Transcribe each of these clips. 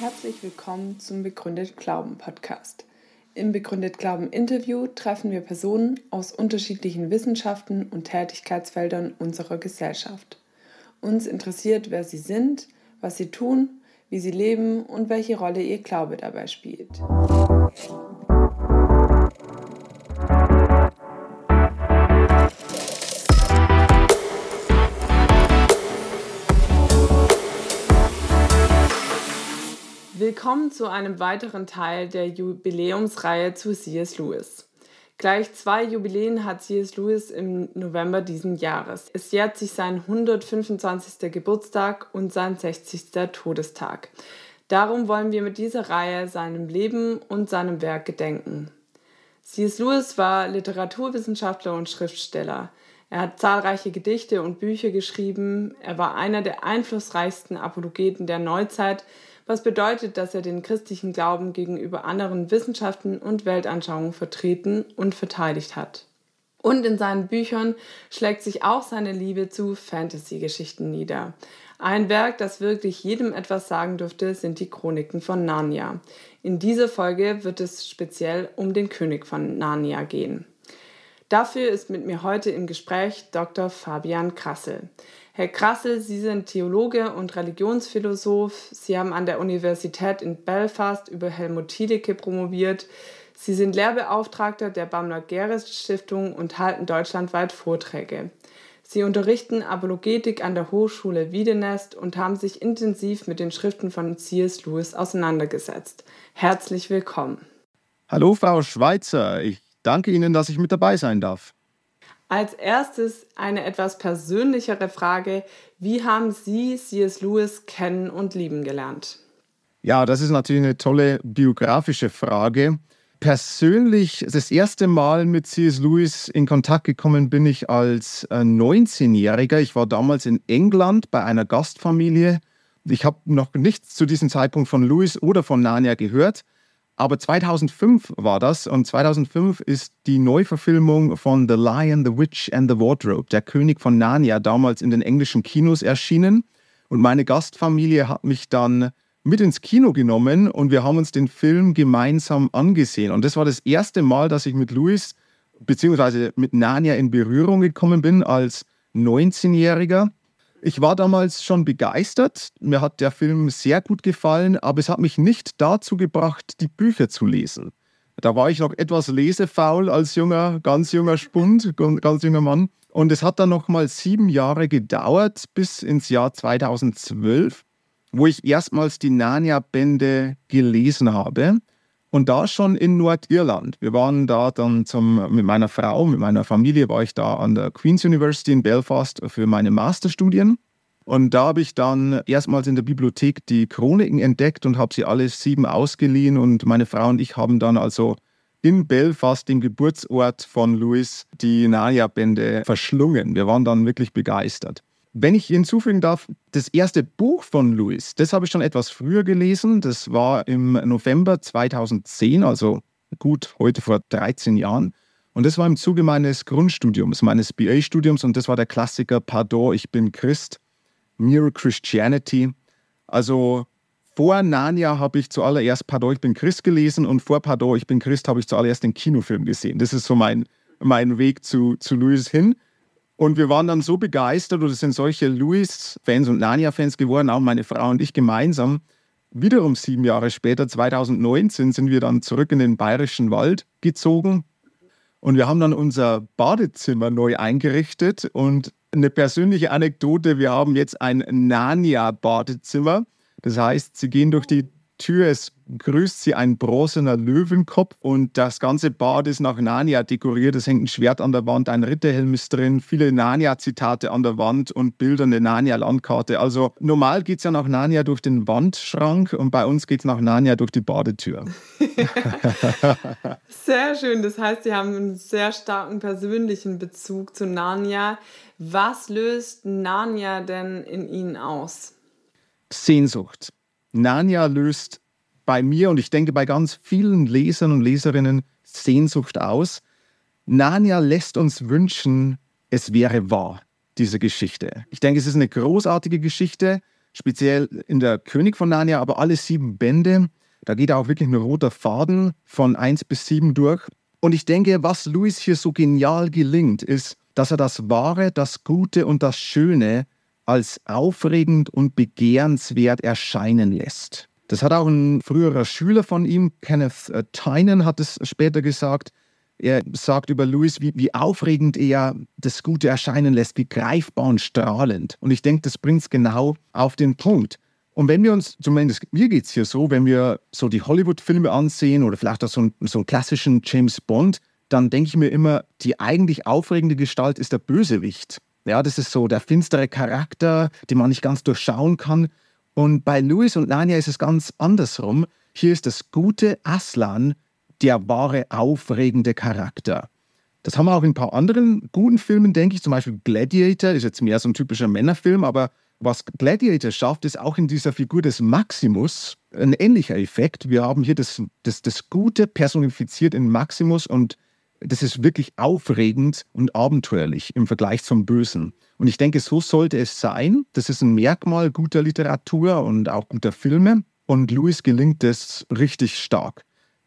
Herzlich willkommen zum Begründet Glauben Podcast. Im Begründet Glauben Interview treffen wir Personen aus unterschiedlichen Wissenschaften und Tätigkeitsfeldern unserer Gesellschaft. Uns interessiert, wer sie sind, was sie tun, wie sie leben und welche Rolle ihr Glaube dabei spielt. Willkommen zu einem weiteren Teil der Jubiläumsreihe zu C.S. Lewis. Gleich zwei Jubiläen hat C.S. Lewis im November diesen Jahres. Es jährt sich sein 125. Geburtstag und sein 60. Todestag. Darum wollen wir mit dieser Reihe seinem Leben und seinem Werk gedenken. C.S. Lewis war Literaturwissenschaftler und Schriftsteller. Er hat zahlreiche Gedichte und Bücher geschrieben. Er war einer der einflussreichsten Apologeten der Neuzeit, was bedeutet, dass er den christlichen Glauben gegenüber anderen Wissenschaften und Weltanschauungen vertreten und verteidigt hat. Und in seinen Büchern schlägt sich auch seine Liebe zu Fantasy-Geschichten nieder. Ein Werk, das wirklich jedem etwas sagen dürfte, sind die Chroniken von Narnia. In dieser Folge wird es speziell um den König von Narnia gehen. Dafür ist mit mir heute im Gespräch Dr. Fabian Krassel. Herr Krassel, Sie sind Theologe und Religionsphilosoph. Sie haben an der Universität in Belfast über Helmut Thielicke promoviert. Sie sind Lehrbeauftragter der Bamler Geres Stiftung und halten deutschlandweit Vorträge. Sie unterrichten Apologetik an der Hochschule Wiedenest und haben sich intensiv mit den Schriften von C.S. Lewis auseinandergesetzt. Herzlich willkommen. Hallo, Frau Schweizer. Ich danke Ihnen, dass ich mit dabei sein darf. Als erstes eine etwas persönlichere Frage. Wie haben Sie C.S. Lewis kennen und lieben gelernt? Ja, das ist natürlich eine tolle biografische Frage. Persönlich das erste Mal mit C.S. Lewis in Kontakt gekommen bin ich als 19-Jähriger. Äh, ich war damals in England bei einer Gastfamilie. Ich habe noch nichts zu diesem Zeitpunkt von Lewis oder von Narnia gehört. Aber 2005 war das und 2005 ist die Neuverfilmung von The Lion, the Witch and the Wardrobe, der König von Narnia, damals in den englischen Kinos erschienen. Und meine Gastfamilie hat mich dann mit ins Kino genommen und wir haben uns den Film gemeinsam angesehen. Und das war das erste Mal, dass ich mit Louis bzw. mit Narnia in Berührung gekommen bin als 19-Jähriger. Ich war damals schon begeistert. Mir hat der Film sehr gut gefallen, aber es hat mich nicht dazu gebracht, die Bücher zu lesen. Da war ich noch etwas lesefaul als junger, ganz junger Spund, ganz junger Mann. Und es hat dann noch mal sieben Jahre gedauert, bis ins Jahr 2012, wo ich erstmals die Narnia-Bände gelesen habe. Und da schon in Nordirland. Wir waren da dann zum, mit meiner Frau, mit meiner Familie war ich da an der Queen's University in Belfast für meine Masterstudien. Und da habe ich dann erstmals in der Bibliothek die Chroniken entdeckt und habe sie alle sieben ausgeliehen. Und meine Frau und ich haben dann also in Belfast, dem Geburtsort von Louis, die Narnia-Bände verschlungen. Wir waren dann wirklich begeistert. Wenn ich hinzufügen darf, das erste Buch von Louis, das habe ich schon etwas früher gelesen. Das war im November 2010, also gut heute vor 13 Jahren. Und das war im Zuge meines Grundstudiums, meines BA-Studiums. Und das war der Klassiker Pardon, ich bin Christ, Mere Christianity. Also vor Narnia habe ich zuallererst Pardon, ich bin Christ gelesen und vor Pardon, ich bin Christ habe ich zuallererst den Kinofilm gesehen. Das ist so mein, mein Weg zu, zu Louis hin. Und wir waren dann so begeistert oder sind solche Louis-Fans und Narnia-Fans geworden, auch meine Frau und ich gemeinsam. Wiederum sieben Jahre später, 2019, sind wir dann zurück in den Bayerischen Wald gezogen. Und wir haben dann unser Badezimmer neu eingerichtet. Und eine persönliche Anekdote, wir haben jetzt ein Narnia-Badezimmer. Das heißt, Sie gehen durch die Tür, es grüßt sie ein bronzener Löwenkopf und das ganze Bad ist nach Narnia dekoriert. Es hängt ein Schwert an der Wand, ein Ritterhelm ist drin, viele Narnia-Zitate an der Wand und Bilder, eine Narnia-Landkarte. Also normal geht es ja nach Narnia durch den Wandschrank und bei uns geht es nach Narnia durch die Badetür. sehr schön. Das heißt, Sie haben einen sehr starken persönlichen Bezug zu Narnia. Was löst Narnia denn in Ihnen aus? Sehnsucht. Narnia löst bei mir und ich denke bei ganz vielen Lesern und Leserinnen Sehnsucht aus. Narnia lässt uns wünschen, es wäre wahr, diese Geschichte. Ich denke, es ist eine großartige Geschichte, speziell in der König von Narnia, aber alle sieben Bände, da geht auch wirklich ein roter Faden von 1 bis 7 durch. Und ich denke, was Louis hier so genial gelingt, ist, dass er das Wahre, das Gute und das Schöne als aufregend und begehrenswert erscheinen lässt. Das hat auch ein früherer Schüler von ihm, Kenneth äh, Tynan, hat es später gesagt. Er sagt über Louis, wie, wie aufregend er das Gute erscheinen lässt, wie greifbar und strahlend. Und ich denke, das bringt es genau auf den Punkt. Und wenn wir uns, zumindest mir geht es hier so, wenn wir so die Hollywood-Filme ansehen oder vielleicht auch so einen, so einen klassischen James Bond, dann denke ich mir immer, die eigentlich aufregende Gestalt ist der Bösewicht. Ja, das ist so der finstere Charakter, den man nicht ganz durchschauen kann. Und bei Louis und Narnia ist es ganz andersrum. Hier ist das gute Aslan der wahre, aufregende Charakter. Das haben wir auch in ein paar anderen guten Filmen, denke ich. Zum Beispiel Gladiator ist jetzt mehr so ein typischer Männerfilm, aber was Gladiator schafft, ist auch in dieser Figur des Maximus ein ähnlicher Effekt. Wir haben hier das, das, das Gute personifiziert in Maximus und das ist wirklich aufregend und abenteuerlich im Vergleich zum Bösen. Und ich denke, so sollte es sein. Das ist ein Merkmal guter Literatur und auch guter Filme. Und Louis gelingt das richtig stark.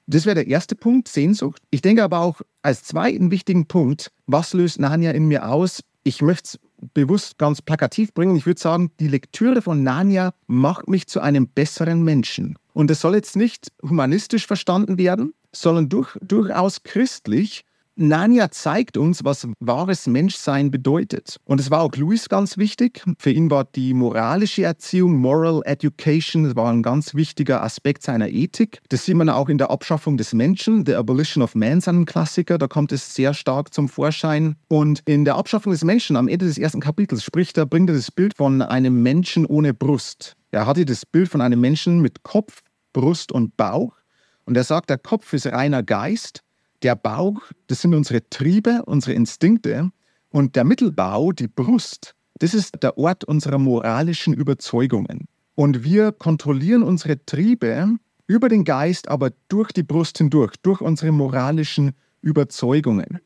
Das wäre der erste Punkt, Sehnsucht. Ich denke aber auch als zweiten wichtigen Punkt, was löst Narnia in mir aus? Ich möchte es bewusst ganz plakativ bringen. Ich würde sagen, die Lektüre von Narnia macht mich zu einem besseren Menschen. Und das soll jetzt nicht humanistisch verstanden werden, sondern durch, durchaus christlich. Narnia zeigt uns, was wahres Menschsein bedeutet. Und es war auch Louis ganz wichtig. Für ihn war die moralische Erziehung, Moral Education, war ein ganz wichtiger Aspekt seiner Ethik. Das sieht man auch in der Abschaffung des Menschen, The Abolition of Man, seinem Klassiker. Da kommt es sehr stark zum Vorschein. Und in der Abschaffung des Menschen, am Ende des ersten Kapitels, spricht er, bringt er das Bild von einem Menschen ohne Brust. Er hatte das Bild von einem Menschen mit Kopf, Brust und Bauch. Und er sagt, der Kopf ist reiner Geist, der Bauch, das sind unsere Triebe, unsere Instinkte. Und der Mittelbau, die Brust, das ist der Ort unserer moralischen Überzeugungen. Und wir kontrollieren unsere Triebe über den Geist, aber durch die Brust hindurch, durch unsere moralischen Überzeugungen.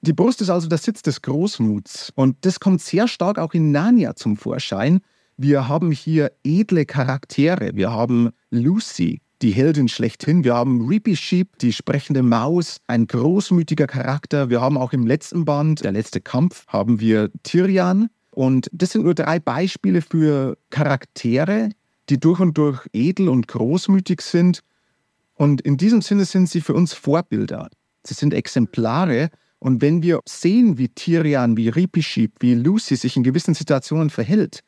Die Brust ist also der Sitz des Großmuts. Und das kommt sehr stark auch in Narnia zum Vorschein. Wir haben hier edle Charaktere. Wir haben Lucy, die Heldin schlechthin. Wir haben Reapy Sheep, die sprechende Maus, ein großmütiger Charakter. Wir haben auch im letzten Band, der letzte Kampf, haben wir Tyrian. Und das sind nur drei Beispiele für Charaktere, die durch und durch edel und großmütig sind. Und in diesem Sinne sind sie für uns Vorbilder. Sie sind Exemplare. Und wenn wir sehen, wie Tyrian, wie Reapy Sheep, wie Lucy sich in gewissen Situationen verhält,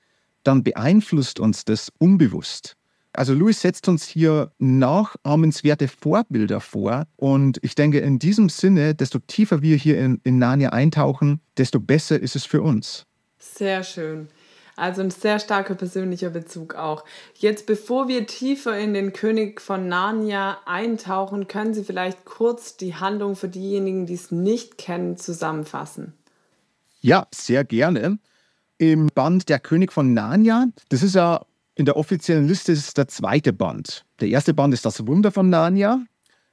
dann beeinflusst uns das unbewusst. Also Louis setzt uns hier nachahmenswerte Vorbilder vor. Und ich denke, in diesem Sinne, desto tiefer wir hier in, in Narnia eintauchen, desto besser ist es für uns. Sehr schön. Also ein sehr starker persönlicher Bezug auch. Jetzt, bevor wir tiefer in den König von Narnia eintauchen, können Sie vielleicht kurz die Handlung für diejenigen, die es nicht kennen, zusammenfassen. Ja, sehr gerne. Im Band Der König von Narnia, das ist ja in der offiziellen Liste ist der zweite Band. Der erste Band ist Das Wunder von Narnia.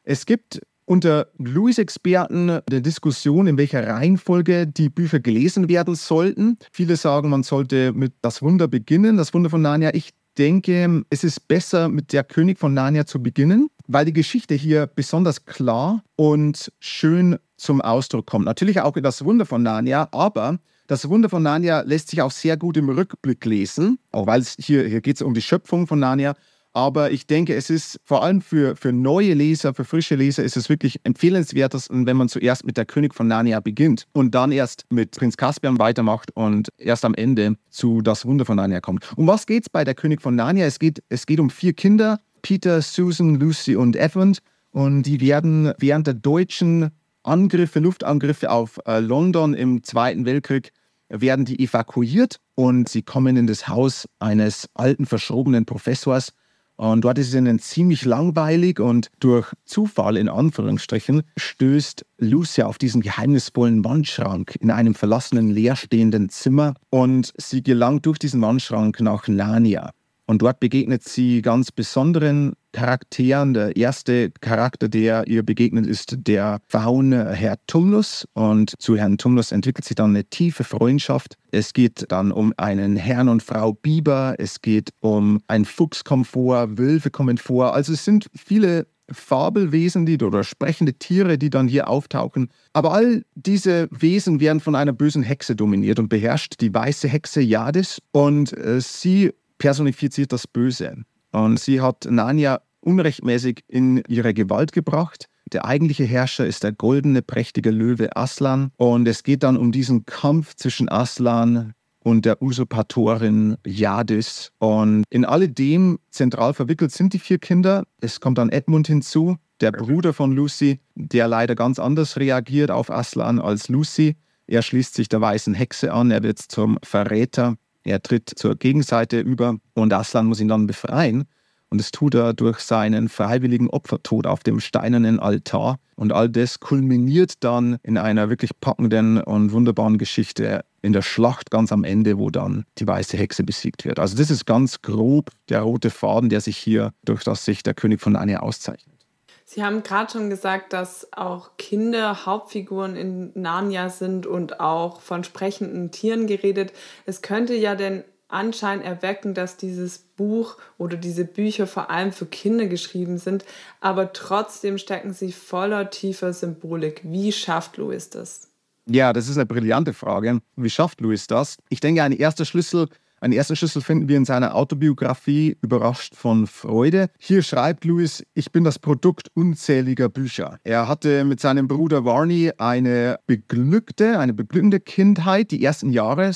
Es gibt unter Louis-Experten eine Diskussion, in welcher Reihenfolge die Bücher gelesen werden sollten. Viele sagen, man sollte mit Das Wunder beginnen, das Wunder von Narnia. Ich denke, es ist besser, mit der König von Narnia zu beginnen, weil die Geschichte hier besonders klar und schön zum Ausdruck kommt. Natürlich auch das Wunder von Narnia, aber das Wunder von Narnia lässt sich auch sehr gut im Rückblick lesen, auch weil es hier, hier geht es um die Schöpfung von Narnia. Aber ich denke, es ist vor allem für, für neue Leser, für frische Leser, ist es wirklich empfehlenswert, wenn man zuerst mit der König von Narnia beginnt und dann erst mit Prinz Caspian weitermacht und erst am Ende zu Das Wunder von Narnia kommt. Um was geht es bei der König von Narnia? Es geht, es geht um vier Kinder, Peter, Susan, Lucy und Edmund. Und die werden während der deutschen Angriffe, Luftangriffe auf äh, London im Zweiten Weltkrieg werden die evakuiert und sie kommen in das Haus eines alten, verschrobenen Professors. Und dort ist es ihnen ziemlich langweilig und durch Zufall in Anführungsstrichen stößt Lucia auf diesen geheimnisvollen Wandschrank in einem verlassenen, leerstehenden Zimmer und sie gelangt durch diesen Wandschrank nach Narnia. Und dort begegnet sie ganz besonderen Charakteren. Der erste Charakter, der ihr begegnet, ist der Faun Herr Tumnus. Und zu Herrn Tumnus entwickelt sich dann eine tiefe Freundschaft. Es geht dann um einen Herrn und Frau Biber. Es geht um ein Fuchs kommt vor, Wölfe kommen vor. Also es sind viele Fabelwesen die, oder sprechende Tiere, die dann hier auftauchen. Aber all diese Wesen werden von einer bösen Hexe dominiert und beherrscht die weiße Hexe Jadis und äh, sie personifiziert das Böse. Und sie hat Narnia unrechtmäßig in ihre Gewalt gebracht. Der eigentliche Herrscher ist der goldene, prächtige Löwe Aslan. Und es geht dann um diesen Kampf zwischen Aslan, und der Usurpatorin Jadis. Und in alledem zentral verwickelt sind die vier Kinder. Es kommt dann Edmund hinzu, der Bruder von Lucy, der leider ganz anders reagiert auf Aslan als Lucy. Er schließt sich der weißen Hexe an, er wird zum Verräter, er tritt zur Gegenseite über und Aslan muss ihn dann befreien. Und das tut er durch seinen freiwilligen Opfertod auf dem steinernen Altar. Und all das kulminiert dann in einer wirklich packenden und wunderbaren Geschichte in der Schlacht ganz am Ende, wo dann die weiße Hexe besiegt wird. Also das ist ganz grob der rote Faden, der sich hier durch das sich der König von Narnia auszeichnet. Sie haben gerade schon gesagt, dass auch Kinder Hauptfiguren in Narnia sind und auch von sprechenden Tieren geredet. Es könnte ja denn Anschein erwecken, dass dieses Buch oder diese Bücher vor allem für Kinder geschrieben sind, aber trotzdem stecken sie voller tiefer Symbolik. Wie schafft Louis das? Ja, das ist eine brillante Frage. Wie schafft Louis das? Ich denke, ein erster Schlüssel einen ersten Schlüssel finden wir in seiner Autobiografie Überrascht von Freude. Hier schreibt Lewis, ich bin das Produkt unzähliger Bücher. Er hatte mit seinem Bruder Varney eine beglückte, eine beglückende Kindheit, die ersten Jahre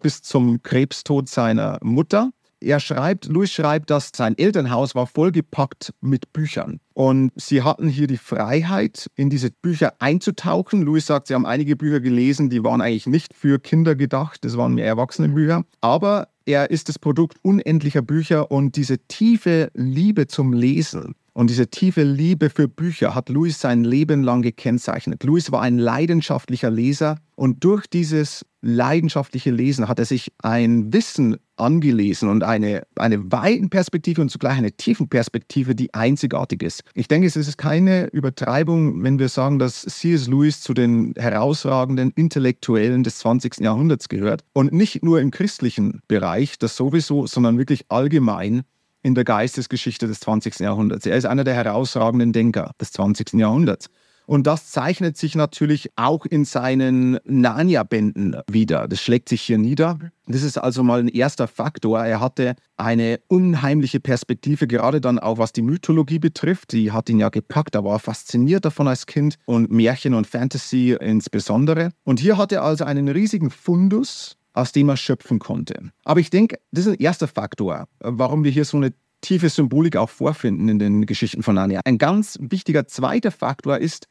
bis zum Krebstod seiner Mutter. Er schreibt, Louis schreibt, dass sein Elternhaus war vollgepackt mit Büchern. Und sie hatten hier die Freiheit, in diese Bücher einzutauchen. Louis sagt, sie haben einige Bücher gelesen, die waren eigentlich nicht für Kinder gedacht, das waren mehr Erwachsenenbücher. Aber er ist das Produkt unendlicher Bücher und diese tiefe Liebe zum Lesen und diese tiefe Liebe für Bücher hat Louis sein Leben lang gekennzeichnet. Louis war ein leidenschaftlicher Leser und durch dieses leidenschaftliche Lesen hat er sich ein Wissen angelesen und eine, eine weiten Perspektive und zugleich eine tiefen Perspektive, die einzigartig ist. Ich denke, es ist keine Übertreibung, wenn wir sagen, dass C.S. Lewis zu den herausragenden Intellektuellen des 20. Jahrhunderts gehört und nicht nur im christlichen Bereich, das sowieso, sondern wirklich allgemein in der Geistesgeschichte des 20. Jahrhunderts. Er ist einer der herausragenden Denker des 20. Jahrhunderts. Und das zeichnet sich natürlich auch in seinen Narnia-Bänden wieder. Das schlägt sich hier nieder. Das ist also mal ein erster Faktor. Er hatte eine unheimliche Perspektive, gerade dann auch was die Mythologie betrifft. Die hat ihn ja gepackt. Er war fasziniert davon als Kind und Märchen und Fantasy insbesondere. Und hier hat er also einen riesigen Fundus aus dem er schöpfen konnte. Aber ich denke, das ist ein erster Faktor, warum wir hier so eine tiefe Symbolik auch vorfinden in den Geschichten von Narnia. Ein ganz wichtiger zweiter Faktor ist,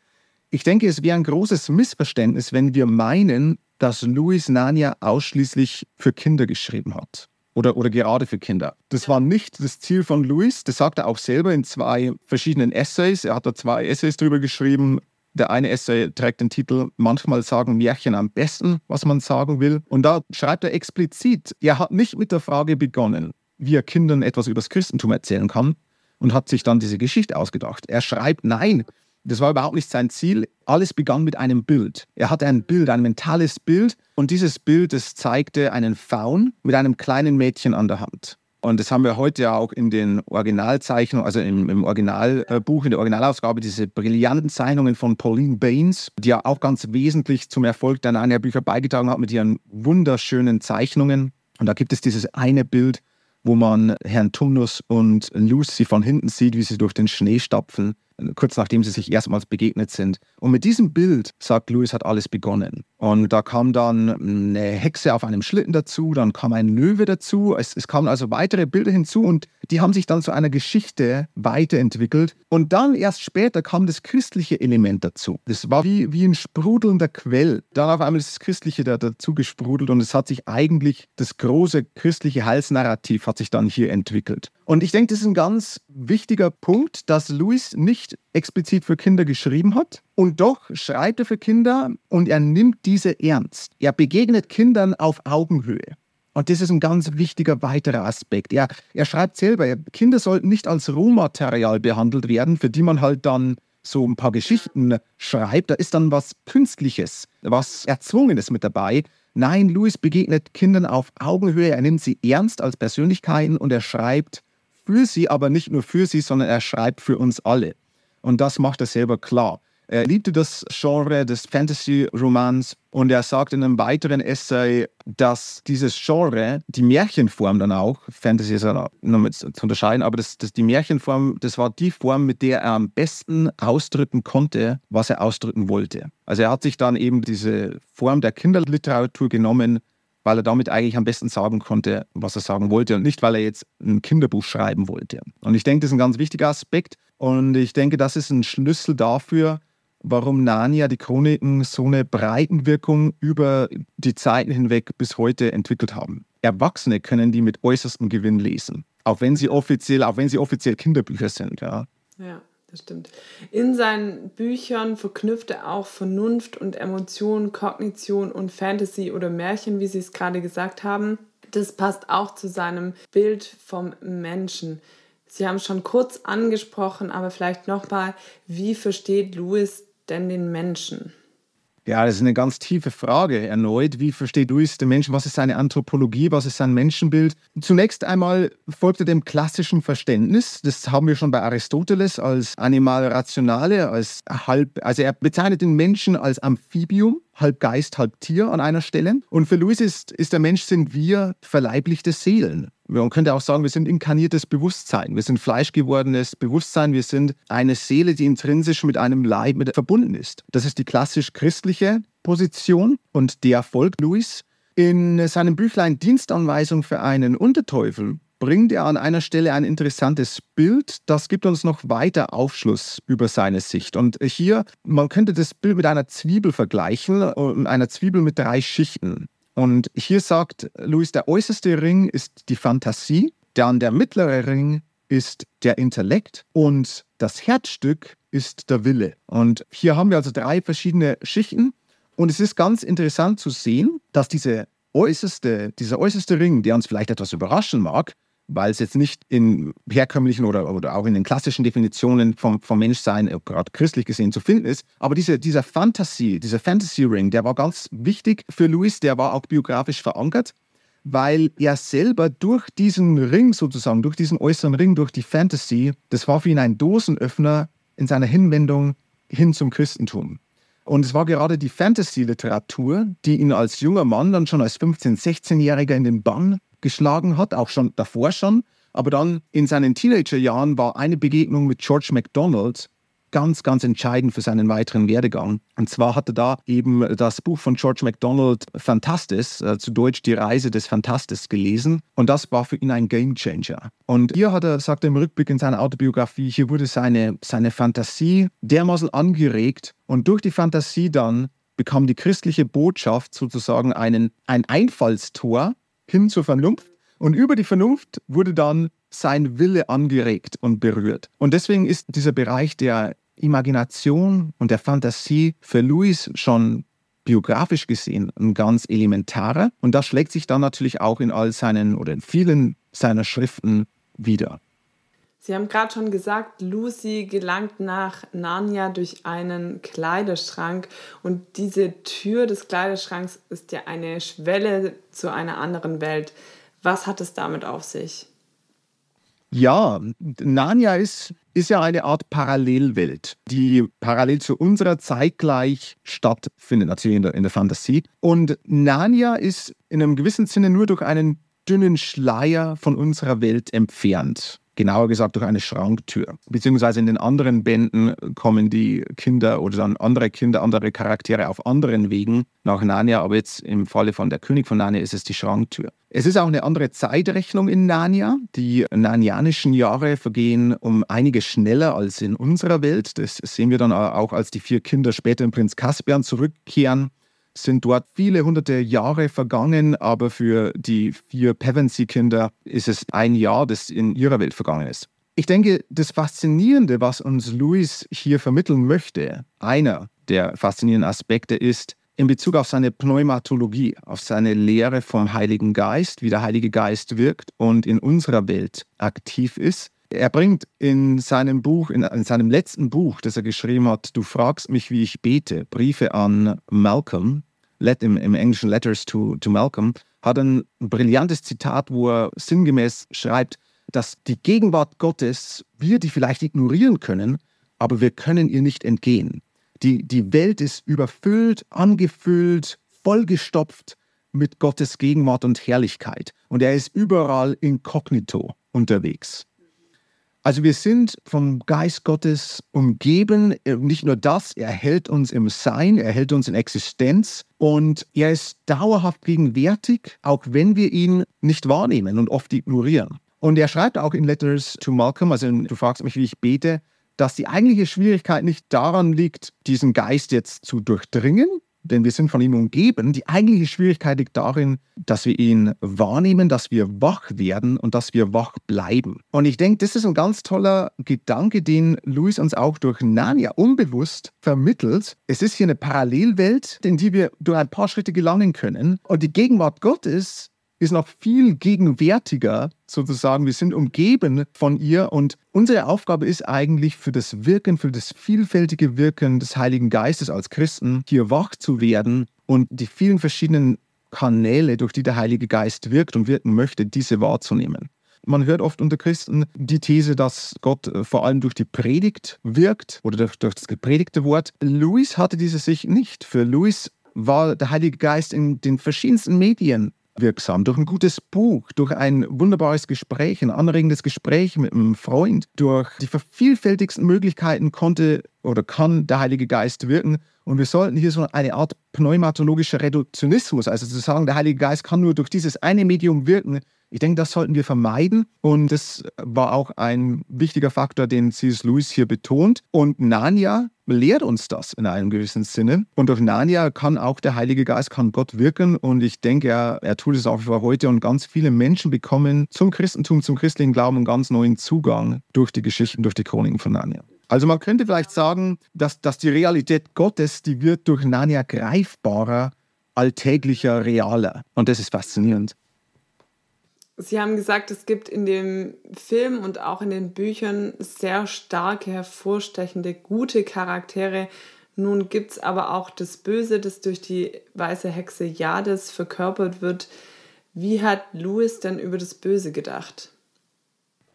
ich denke, es wäre ein großes Missverständnis, wenn wir meinen, dass Louis Narnia ausschließlich für Kinder geschrieben hat. Oder, oder gerade für Kinder. Das war nicht das Ziel von Louis. Das sagt er auch selber in zwei verschiedenen Essays. Er hat da zwei Essays drüber geschrieben. Der eine Essay trägt den Titel Manchmal sagen Märchen am besten, was man sagen will. Und da schreibt er explizit, er hat nicht mit der Frage begonnen, wie er Kindern etwas über das Christentum erzählen kann und hat sich dann diese Geschichte ausgedacht. Er schreibt, nein, das war überhaupt nicht sein Ziel. Alles begann mit einem Bild. Er hatte ein Bild, ein mentales Bild. Und dieses Bild, das zeigte einen Faun mit einem kleinen Mädchen an der Hand. Und das haben wir heute ja auch in den Originalzeichnungen, also im, im Originalbuch, in der Originalausgabe, diese brillanten Zeichnungen von Pauline Baines, die ja auch ganz wesentlich zum Erfolg der Narnia-Bücher beigetragen hat mit ihren wunderschönen Zeichnungen. Und da gibt es dieses eine Bild, wo man Herrn Tumnus und Lucy von hinten sieht, wie sie durch den Schnee stapfen kurz nachdem sie sich erstmals begegnet sind. Und mit diesem Bild, sagt Louis, hat alles begonnen. Und da kam dann eine Hexe auf einem Schlitten dazu, dann kam ein Löwe dazu, es, es kamen also weitere Bilder hinzu und die haben sich dann zu einer Geschichte weiterentwickelt. Und dann erst später kam das christliche Element dazu. Das war wie, wie ein sprudelnder Quell. Dann auf einmal ist das Christliche da, dazu gesprudelt und es hat sich eigentlich, das große christliche Heilsnarrativ hat sich dann hier entwickelt. Und ich denke, das ist ein ganz wichtiger Punkt, dass Louis nicht explizit für Kinder geschrieben hat. Und doch schreibt er für Kinder und er nimmt diese ernst. Er begegnet Kindern auf Augenhöhe. Und das ist ein ganz wichtiger weiterer Aspekt. Er, er schreibt selber, Kinder sollten nicht als Rohmaterial behandelt werden, für die man halt dann so ein paar Geschichten schreibt. Da ist dann was Künstliches, was Erzwungenes mit dabei. Nein, Louis begegnet Kindern auf Augenhöhe. Er nimmt sie ernst als Persönlichkeiten und er schreibt für sie, aber nicht nur für sie, sondern er schreibt für uns alle. Und das macht er selber klar. Er liebte das Genre des Fantasy-Romans und er sagt in einem weiteren Essay, dass dieses Genre, die Märchenform dann auch, Fantasy ist ja mit zu unterscheiden, aber das, das, die Märchenform, das war die Form, mit der er am besten ausdrücken konnte, was er ausdrücken wollte. Also er hat sich dann eben diese Form der Kinderliteratur genommen, weil er damit eigentlich am besten sagen konnte, was er sagen wollte und nicht, weil er jetzt ein Kinderbuch schreiben wollte. Und ich denke, das ist ein ganz wichtiger Aspekt und ich denke, das ist ein Schlüssel dafür, warum Narnia, die Chroniken, so eine Breitenwirkung über die Zeiten hinweg bis heute entwickelt haben. Erwachsene können die mit äußerstem Gewinn lesen, auch wenn sie offiziell, auch wenn sie offiziell Kinderbücher sind. Ja. ja. Das stimmt. In seinen Büchern verknüpft er auch Vernunft und Emotion, Kognition und Fantasy oder Märchen, wie Sie es gerade gesagt haben. Das passt auch zu seinem Bild vom Menschen. Sie haben es schon kurz angesprochen, aber vielleicht nochmal, wie versteht Louis denn den Menschen? Ja, das ist eine ganz tiefe Frage erneut. Wie versteht Louis den Menschen? Was ist seine Anthropologie? Was ist sein Menschenbild? Zunächst einmal folgt er dem klassischen Verständnis. Das haben wir schon bei Aristoteles als Animal Rationale, als halb, also er bezeichnet den Menschen als Amphibium halb Geist, halb Tier an einer Stelle. Und für Louis ist, ist der Mensch, sind wir verleiblichte Seelen. Man könnte auch sagen, wir sind inkarniertes Bewusstsein. Wir sind fleischgewordenes Bewusstsein. Wir sind eine Seele, die intrinsisch mit einem Leib mit verbunden ist. Das ist die klassisch christliche Position und der folgt Louis. In seinem Büchlein Dienstanweisung für einen Unterteufel bringt er an einer Stelle ein interessantes Bild. Das gibt uns noch weiter Aufschluss über seine Sicht. Und hier, man könnte das Bild mit einer Zwiebel vergleichen, äh, einer Zwiebel mit drei Schichten. Und hier sagt Louis, der äußerste Ring ist die Fantasie, dann der mittlere Ring ist der Intellekt und das Herzstück ist der Wille. Und hier haben wir also drei verschiedene Schichten. Und es ist ganz interessant zu sehen, dass diese äußerste, dieser äußerste Ring, der uns vielleicht etwas überraschen mag, weil es jetzt nicht in herkömmlichen oder, oder auch in den klassischen Definitionen vom, vom Menschsein, äh, gerade christlich gesehen, zu finden ist. Aber diese, dieser Fantasy, dieser Fantasy Ring, der war ganz wichtig für Louis, der war auch biografisch verankert, weil er selber durch diesen Ring sozusagen, durch diesen äußeren Ring, durch die Fantasy, das war für ihn ein Dosenöffner in seiner Hinwendung hin zum Christentum. Und es war gerade die Fantasy-Literatur, die ihn als junger Mann dann schon als 15-, 16-Jähriger in den Bann geschlagen hat, auch schon davor schon. Aber dann in seinen Teenagerjahren war eine Begegnung mit George MacDonald ganz, ganz entscheidend für seinen weiteren Werdegang. Und zwar hatte da eben das Buch von George MacDonald Fantastis, äh, zu Deutsch Die Reise des Fantastis, gelesen. Und das war für ihn ein Gamechanger. Und hier hat er, sagt er im Rückblick in seiner Autobiografie, hier wurde seine, seine Fantasie dermaßen angeregt. Und durch die Fantasie dann bekam die christliche Botschaft sozusagen einen, ein Einfallstor hin zur Vernunft. Und über die Vernunft wurde dann sein Wille angeregt und berührt. Und deswegen ist dieser Bereich der Imagination und der Fantasie für Louis schon biografisch gesehen ein ganz elementarer. Und das schlägt sich dann natürlich auch in all seinen oder in vielen seiner Schriften wieder. Sie haben gerade schon gesagt, Lucy gelangt nach Narnia durch einen Kleiderschrank und diese Tür des Kleiderschranks ist ja eine Schwelle zu einer anderen Welt. Was hat es damit auf sich? Ja, Narnia ist, ist ja eine Art Parallelwelt, die parallel zu unserer Zeit gleich stattfindet, natürlich in der, in der Fantasie. Und Narnia ist in einem gewissen Sinne nur durch einen dünnen Schleier von unserer Welt entfernt genauer gesagt durch eine Schranktür. Beziehungsweise in den anderen Bänden kommen die Kinder oder dann andere Kinder, andere Charaktere auf anderen Wegen nach Narnia, aber jetzt im Falle von der König von Narnia ist es die Schranktür. Es ist auch eine andere Zeitrechnung in Narnia. Die narnianischen Jahre vergehen um einiges schneller als in unserer Welt. Das sehen wir dann auch, als die vier Kinder später im Prinz Caspian zurückkehren sind dort viele hunderte Jahre vergangen, aber für die vier Pevensey-Kinder ist es ein Jahr, das in ihrer Welt vergangen ist. Ich denke, das Faszinierende, was uns Louis hier vermitteln möchte, einer der faszinierenden Aspekte ist, in Bezug auf seine Pneumatologie, auf seine Lehre vom Heiligen Geist, wie der Heilige Geist wirkt und in unserer Welt aktiv ist. Er bringt in seinem Buch, in, in seinem letzten Buch, das er geschrieben hat, Du fragst mich, wie ich bete, Briefe an Malcolm, im, im Englischen Letters to, to Malcolm, hat ein brillantes Zitat, wo er sinngemäß schreibt, dass die Gegenwart Gottes, wir die vielleicht ignorieren können, aber wir können ihr nicht entgehen. Die, die Welt ist überfüllt, angefüllt, vollgestopft mit Gottes Gegenwart und Herrlichkeit. Und er ist überall inkognito unterwegs. Also wir sind vom Geist Gottes umgeben. Nicht nur das, er hält uns im Sein, er hält uns in Existenz und er ist dauerhaft gegenwärtig, auch wenn wir ihn nicht wahrnehmen und oft ignorieren. Und er schreibt auch in Letters to Malcolm, also du fragst mich, wie ich bete, dass die eigentliche Schwierigkeit nicht daran liegt, diesen Geist jetzt zu durchdringen, denn wir sind von ihm umgeben. Die eigentliche Schwierigkeit liegt darin, dass wir ihn wahrnehmen, dass wir wach werden und dass wir wach bleiben. Und ich denke, das ist ein ganz toller Gedanke, den Louis uns auch durch Narnia unbewusst vermittelt. Es ist hier eine Parallelwelt, in die wir durch ein paar Schritte gelangen können. Und die Gegenwart Gottes ist noch viel gegenwärtiger, sozusagen. Wir sind umgeben von ihr und unsere Aufgabe ist eigentlich für das Wirken, für das vielfältige Wirken des Heiligen Geistes als Christen, hier wach zu werden und die vielen verschiedenen Kanäle, durch die der Heilige Geist wirkt und wirken möchte, diese wahrzunehmen. Man hört oft unter Christen die These, dass Gott äh, vor allem durch die Predigt wirkt oder durch, durch das gepredigte Wort. Louis hatte diese Sicht nicht. Für Louis war der Heilige Geist in den verschiedensten Medien wirksam. Durch ein gutes Buch, durch ein wunderbares Gespräch, ein anregendes Gespräch mit einem Freund, durch die vervielfältigsten Möglichkeiten konnte oder kann der Heilige Geist wirken. Und wir sollten hier so eine Art pneumatologischer Reduktionismus, also zu sagen, der Heilige Geist kann nur durch dieses eine Medium wirken, ich denke, das sollten wir vermeiden und das war auch ein wichtiger Faktor, den C.S. Lewis hier betont. Und Narnia lehrt uns das in einem gewissen Sinne. Und durch Narnia kann auch der Heilige Geist, kann Gott wirken. Und ich denke, er, er tut es auch für heute. Und ganz viele Menschen bekommen zum Christentum, zum christlichen Glauben einen ganz neuen Zugang durch die Geschichten, durch die Chroniken von Narnia. Also man könnte vielleicht sagen, dass, dass die Realität Gottes, die wird durch Narnia greifbarer, alltäglicher, realer. Und das ist faszinierend. Sie haben gesagt, es gibt in dem Film und auch in den Büchern sehr starke, hervorstechende, gute Charaktere. Nun gibt es aber auch das Böse, das durch die weiße Hexe Jades verkörpert wird. Wie hat Louis denn über das Böse gedacht?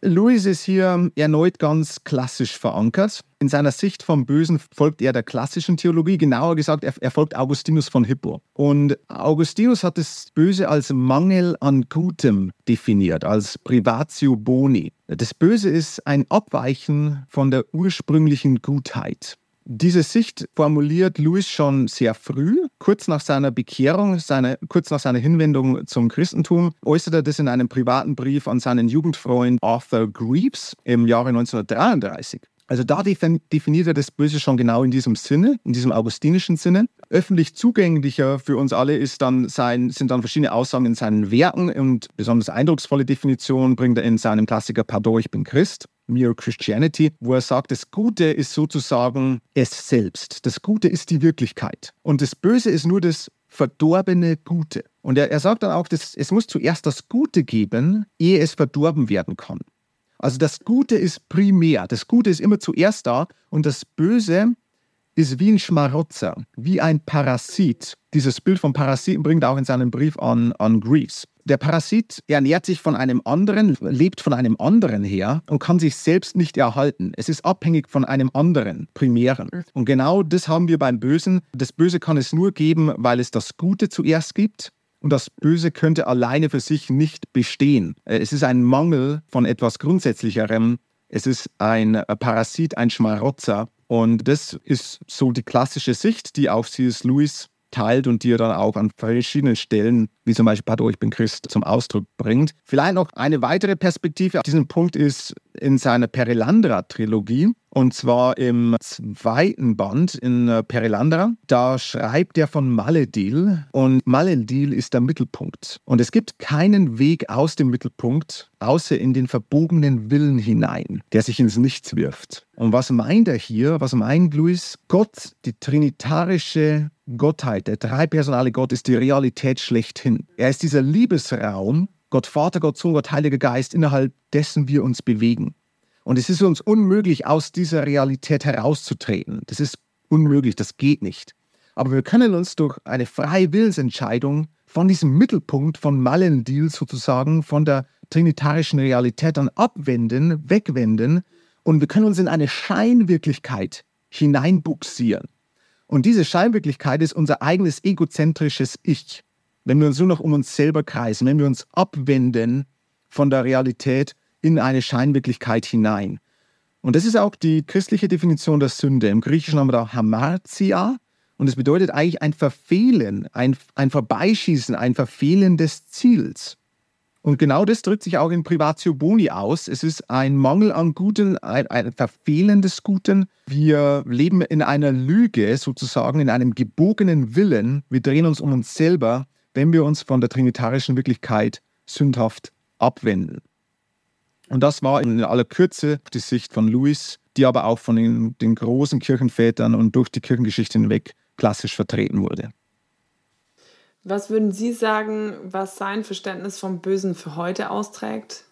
Louis ist hier erneut ganz klassisch verankert. In seiner Sicht vom Bösen folgt er der klassischen Theologie, genauer gesagt, er, er, folgt Augustinus von Hippo. Und Augustinus hat das Böse als Mangel an Gutem definiert, als Privatio Boni. Das Böse ist ein Abweichen von der ursprünglichen Gutheit. Diese Sicht formuliert Louis schon sehr früh, kurz nach seiner Bekehrung, seine, kurz nach seiner Hinwendung zum Christentum, äußerte er das in einem privaten Brief an seinen Jugendfreund Arthur Greaves im Jahre 1933. Also da definiert er das Böse schon genau in diesem Sinne, in diesem augustinischen Sinne. Öffentlich zugänglicher für uns alle ist dann sein, sind dann verschiedene Aussagen in seinen Werken und besonders eindrucksvolle Definitionen bringt er in seinem Klassiker Pardon, ich bin Christ. Mere Christianity, wo er sagt, das Gute ist sozusagen es selbst. Das Gute ist die Wirklichkeit. Und das Böse ist nur das verdorbene Gute. Und er, er sagt dann auch, dass es muss zuerst das Gute geben, ehe es verdorben werden kann. Also das Gute ist primär, das Gute ist immer zuerst da und das Böse ist wie ein Schmarotzer, wie ein Parasit. Dieses Bild von Parasiten bringt er auch in seinem Brief an, an Greaves. Der Parasit ernährt sich von einem anderen, lebt von einem anderen her und kann sich selbst nicht erhalten. Es ist abhängig von einem anderen, primären. Und genau das haben wir beim Bösen. Das Böse kann es nur geben, weil es das Gute zuerst gibt. Und das Böse könnte alleine für sich nicht bestehen. Es ist ein Mangel von etwas Grundsätzlicherem. Es ist ein Parasit, ein Schmarotzer. Und das ist so die klassische Sicht, die auch C.S. Lewis teilt und die er dann auch an verschiedenen Stellen, wie zum Beispiel Pardon, ich bin Christ, zum Ausdruck bringt. Vielleicht noch eine weitere Perspektive auf diesen Punkt ist in seiner Perilandra-Trilogie. Und zwar im zweiten Band in äh, Perilandra. Da schreibt er von Maledil. Und Maledil ist der Mittelpunkt. Und es gibt keinen Weg aus dem Mittelpunkt, außer in den verbogenen Willen hinein, der sich ins Nichts wirft. Und was meint er hier? Was meint Louis? Gott, die trinitarische Gottheit, der dreipersonale Gott ist die Realität schlechthin. Er ist dieser Liebesraum, Gott Vater, Gott Sohn, Gott Heiliger Geist, innerhalb dessen wir uns bewegen. Und es ist uns unmöglich, aus dieser Realität herauszutreten. Das ist unmöglich, das geht nicht. Aber wir können uns durch eine freie Willensentscheidung von diesem Mittelpunkt von Mallendeal sozusagen, von der trinitarischen Realität dann abwenden, wegwenden und wir können uns in eine Scheinwirklichkeit hineinbuxieren. Und diese Scheinwirklichkeit ist unser eigenes egozentrisches Ich. Wenn wir uns nur noch um uns selber kreisen, wenn wir uns abwenden von der Realität in eine Scheinwirklichkeit hinein. Und das ist auch die christliche Definition der Sünde. Im Griechischen haben wir da Hamartia und es bedeutet eigentlich ein Verfehlen, ein, ein Vorbeischießen, ein Verfehlen des Ziels. Und genau das drückt sich auch in Privatio Boni aus. Es ist ein Mangel an Guten, ein, ein Verfehlen des Guten. Wir leben in einer Lüge, sozusagen in einem gebogenen Willen. Wir drehen uns um uns selber, wenn wir uns von der trinitarischen Wirklichkeit sündhaft abwenden. Und das war in aller Kürze die Sicht von Louis, die aber auch von den, den großen Kirchenvätern und durch die Kirchengeschichte hinweg klassisch vertreten wurde. Was würden Sie sagen, was sein Verständnis vom Bösen für heute austrägt?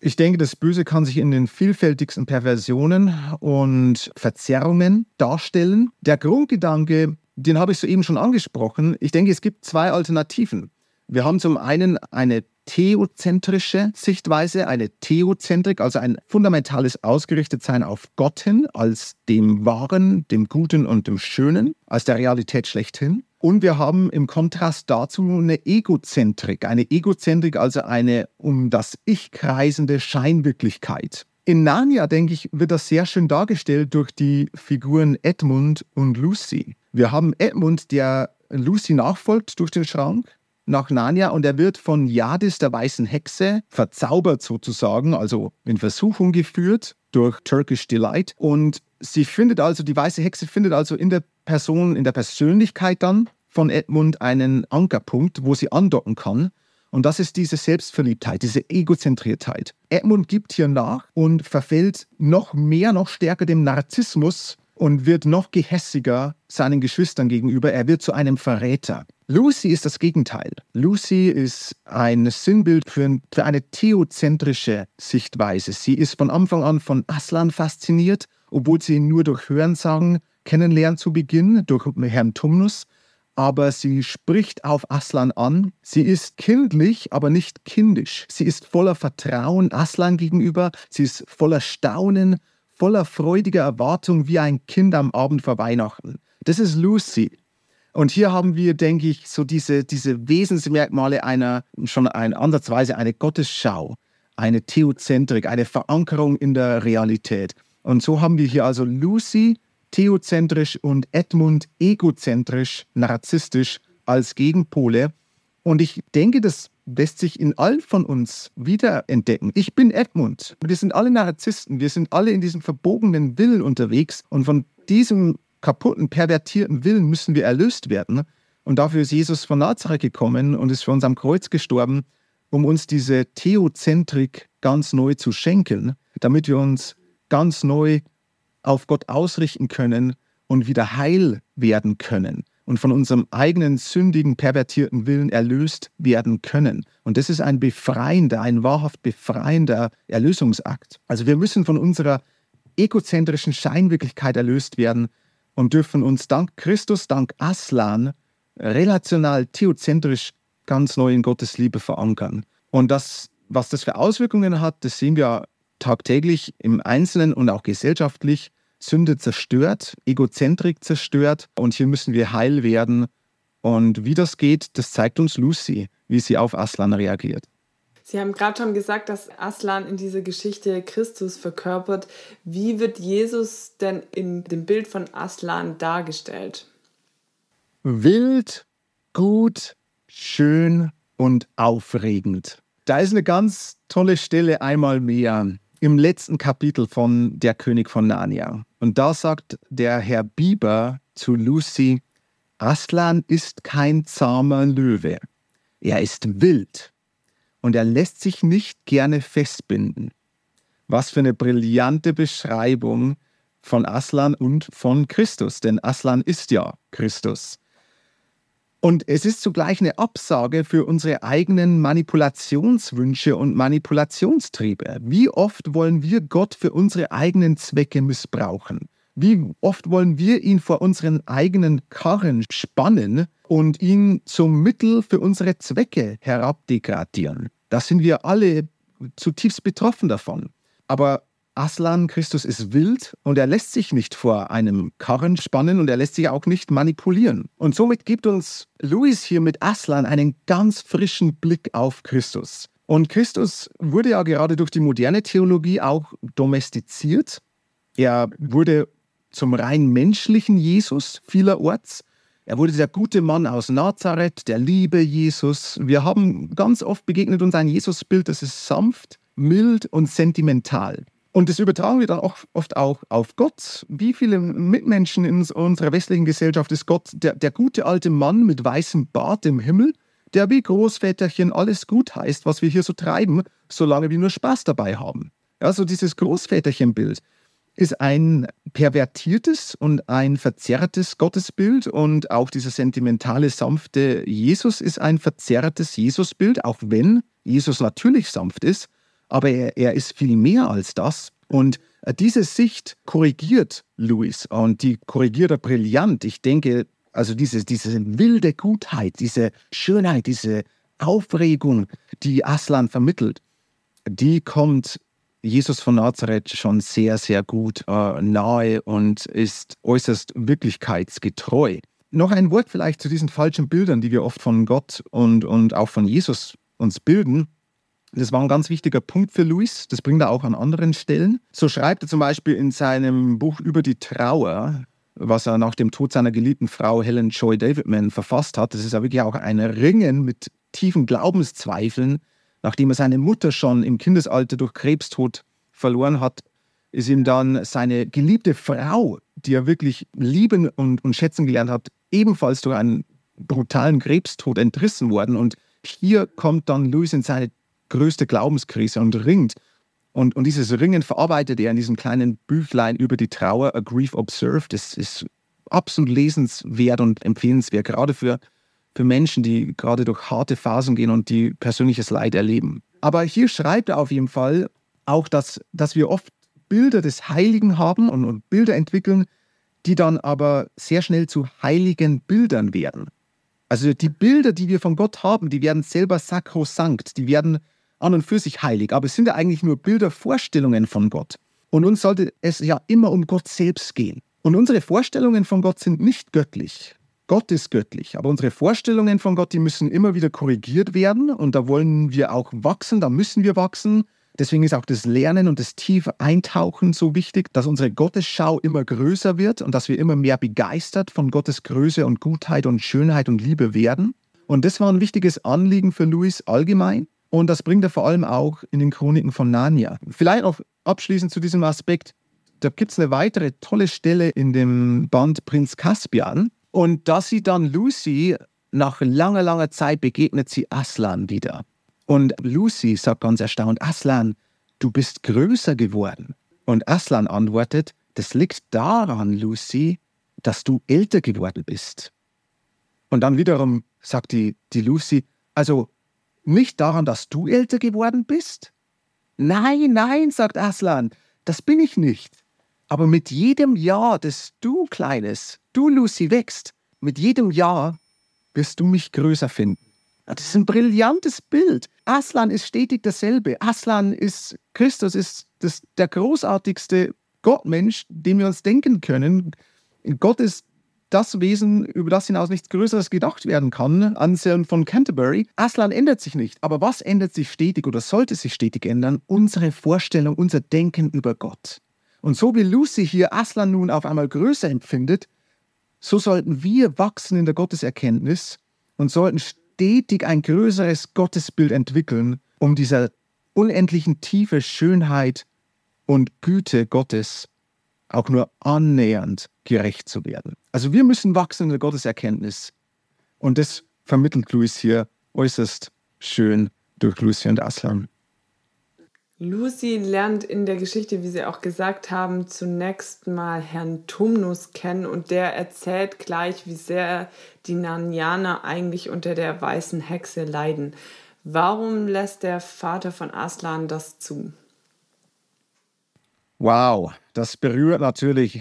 Ich denke, das Böse kann sich in den vielfältigsten Perversionen und Verzerrungen darstellen. Der Grundgedanke, den habe ich soeben schon angesprochen. Ich denke, es gibt zwei Alternativen. Wir haben zum einen eine theozentrische Sichtweise, eine Theozentrik, also ein fundamentales Ausgerichtetsein auf Gott hin, als dem Wahren, dem Guten und dem Schönen, als der Realität schlechthin. Und wir haben im Kontrast dazu eine Egozentrik, eine Egozentrik, also eine um das Ich kreisende Scheinwirklichkeit. In Narnia, denke ich, wird das sehr schön dargestellt durch die Figuren Edmund und Lucy. Wir haben Edmund, der Lucy nachfolgt durch den Schrank nach Narnia und er wird von Jadis, der weißen Hexe, verzaubert sozusagen, also in Versuchung geführt durch Turkish Delight. Und sie findet also, die weiße Hexe findet also in der Person, in der Persönlichkeit dann von Edmund einen Ankerpunkt, wo sie andocken kann. Und das ist diese Selbstverliebtheit, diese Egozentriertheit. Edmund gibt hier nach und verfällt noch mehr, noch stärker dem Narzissmus und wird noch gehässiger seinen Geschwistern gegenüber. Er wird zu einem Verräter. Lucy ist das Gegenteil. Lucy ist ein Sinnbild für, für eine theozentrische Sichtweise. Sie ist von Anfang an von Aslan fasziniert, obwohl sie ihn nur durch Hörensagen kennenlernt zu Beginn, durch Herrn Tumnus. Aber sie spricht auf Aslan an. Sie ist kindlich, aber nicht kindisch. Sie ist voller Vertrauen Aslan gegenüber. Sie ist voller Staunen, voller freudiger Erwartung wie ein Kind am Abend vor Weihnachten. Das ist Lucy. Und hier haben wir, denke ich, so diese, diese Wesensmerkmale einer, schon ein, ansatzweise eine Gottesschau, eine Theozentrik, eine Verankerung in der Realität. Und so haben wir hier also Lucy theozentrisch und Edmund egozentrisch, narzisstisch als Gegenpole. Und ich denke, das lässt sich in allen von uns wiederentdecken. Ich bin Edmund. Wir sind alle Narzissten. Wir sind alle in diesem verbogenen Willen unterwegs. Und von diesem kaputten, pervertierten Willen müssen wir erlöst werden. Und dafür ist Jesus von Nazareth gekommen und ist für uns am Kreuz gestorben, um uns diese Theozentrik ganz neu zu schenken, damit wir uns ganz neu auf Gott ausrichten können und wieder heil werden können und von unserem eigenen sündigen, pervertierten Willen erlöst werden können. Und das ist ein befreiender, ein wahrhaft befreiender Erlösungsakt. Also wir müssen von unserer egozentrischen Scheinwirklichkeit erlöst werden und dürfen uns dank Christus, dank Aslan, relational, theozentrisch ganz neu in Gottes Liebe verankern. Und das, was das für Auswirkungen hat, das sehen wir tagtäglich im Einzelnen und auch gesellschaftlich. Sünde zerstört, Egozentrik zerstört und hier müssen wir heil werden. Und wie das geht, das zeigt uns Lucy, wie sie auf Aslan reagiert. Sie haben gerade schon gesagt, dass Aslan in dieser Geschichte Christus verkörpert. Wie wird Jesus denn in dem Bild von Aslan dargestellt? Wild, gut, schön und aufregend. Da ist eine ganz tolle Stelle einmal mehr im letzten Kapitel von Der König von Narnia. Und da sagt der Herr Bieber zu Lucy, Aslan ist kein zahmer Löwe. Er ist wild und er lässt sich nicht gerne festbinden. Was für eine brillante Beschreibung von Aslan und von Christus, denn Aslan ist ja Christus. Und es ist zugleich eine Absage für unsere eigenen Manipulationswünsche und Manipulationstriebe. Wie oft wollen wir Gott für unsere eigenen Zwecke missbrauchen? Wie oft wollen wir ihn vor unseren eigenen Karren spannen und ihn zum Mittel für unsere Zwecke herabdegradieren? Da sind wir alle zutiefst betroffen davon. Aber Aslan Christus ist wild und er lässt sich nicht vor einem Karren spannen und er lässt sich auch nicht manipulieren. Und somit gibt uns Louis hier mit Aslan einen ganz frischen Blick auf Christus. Und Christus wurde ja gerade durch die moderne Theologie auch domestiziert. Er wurde zum rein menschlichen Jesus vielerorts. Er wurde der gute Mann aus Nazareth, der liebe Jesus. Wir haben ganz oft begegnet uns ein Jesusbild, das ist sanft, mild und sentimental. Und das übertragen wir dann auch oft auch auf Gott. Wie viele Mitmenschen in unserer westlichen Gesellschaft ist Gott der, der gute alte Mann mit weißem Bart im Himmel, der wie Großväterchen alles gut heißt, was wir hier so treiben, solange wir nur Spaß dabei haben. Ja, so dieses Großväterchenbild ist ein pervertiertes und ein verzerrtes Gottesbild und auch dieser sentimentale, sanfte Jesus ist ein verzerrtes Jesusbild, auch wenn Jesus natürlich sanft ist aber er, er ist viel mehr als das. Und äh, diese Sicht korrigiert Louis und die korrigiert er brillant. Ich denke, also diese, diese wilde Gutheit, diese Schönheit, diese Aufregung, die Aslan vermittelt, die kommt Jesus von Nazareth schon sehr, sehr gut äh, nahe und ist äußerst wirklichkeitsgetreu. Noch ein Wort vielleicht zu diesen falschen Bildern, die wir oft von Gott und, und auch von Jesus uns bilden. Das war ein ganz wichtiger Punkt für Louis. Das bringt er auch an anderen Stellen. So schreibt er zum Beispiel in seinem Buch über die Trauer, was er nach dem Tod seiner geliebten Frau Helen Joy Davidman verfasst hat. Das ist ja wirklich auch ein Ringen mit tiefen Glaubenszweifeln. Nachdem er seine Mutter schon im Kindesalter durch Krebstod verloren hat, ist ihm dann seine geliebte Frau, die er wirklich lieben und, und schätzen gelernt hat, ebenfalls durch einen brutalen Krebstod entrissen worden. Und hier kommt dann Louis in seine größte Glaubenskrise und ringt. Und, und dieses Ringen verarbeitet er in diesem kleinen Büchlein über die Trauer, A Grief Observed. Das ist absolut lesenswert und empfehlenswert, gerade für, für Menschen, die gerade durch harte Phasen gehen und die persönliches Leid erleben. Aber hier schreibt er auf jeden Fall auch, dass, dass wir oft Bilder des Heiligen haben und, und Bilder entwickeln, die dann aber sehr schnell zu heiligen Bildern werden. Also die Bilder, die wir von Gott haben, die werden selber sakrosankt, die werden an und für sich heilig, aber es sind ja eigentlich nur Bilder, Vorstellungen von Gott. Und uns sollte es ja immer um Gott selbst gehen. Und unsere Vorstellungen von Gott sind nicht göttlich. Gott ist göttlich, aber unsere Vorstellungen von Gott, die müssen immer wieder korrigiert werden und da wollen wir auch wachsen, da müssen wir wachsen. Deswegen ist auch das Lernen und das tiefe Eintauchen so wichtig, dass unsere Gottesschau immer größer wird und dass wir immer mehr begeistert von Gottes Größe und Gutheit und Schönheit und Liebe werden. Und das war ein wichtiges Anliegen für Louis allgemein. Und das bringt er vor allem auch in den Chroniken von Narnia. Vielleicht noch abschließend zu diesem Aspekt. Da gibt es eine weitere tolle Stelle in dem Band Prinz Caspian. Und da sieht dann Lucy, nach langer, langer Zeit begegnet sie Aslan wieder. Und Lucy sagt ganz erstaunt, Aslan, du bist größer geworden. Und Aslan antwortet, das liegt daran, Lucy, dass du älter geworden bist. Und dann wiederum sagt die, die Lucy, also nicht daran, dass du älter geworden bist? Nein, nein, sagt Aslan, das bin ich nicht. Aber mit jedem Jahr, das du, Kleines, du, Lucy, wächst, mit jedem Jahr wirst du mich größer finden. Das ist ein brillantes Bild. Aslan ist stetig dasselbe. Aslan ist, Christus ist das, der großartigste Gottmensch, den wir uns denken können. Gott ist das Wesen, über das hinaus nichts Größeres gedacht werden kann, Anselm von Canterbury. Aslan ändert sich nicht. Aber was ändert sich stetig oder sollte sich stetig ändern? Unsere Vorstellung, unser Denken über Gott. Und so wie Lucy hier Aslan nun auf einmal größer empfindet, so sollten wir wachsen in der Gotteserkenntnis und sollten stetig ein größeres Gottesbild entwickeln, um dieser unendlichen Tiefe, Schönheit und Güte Gottes auch nur annähernd gerecht zu werden. Also wir müssen wachsen in der Gotteserkenntnis. Und das vermittelt Louis hier äußerst schön durch Lucy und Aslan. Lucy lernt in der Geschichte, wie Sie auch gesagt haben, zunächst mal Herrn Tumnus kennen und der erzählt gleich, wie sehr die Narnianer eigentlich unter der weißen Hexe leiden. Warum lässt der Vater von Aslan das zu? Wow, das berührt natürlich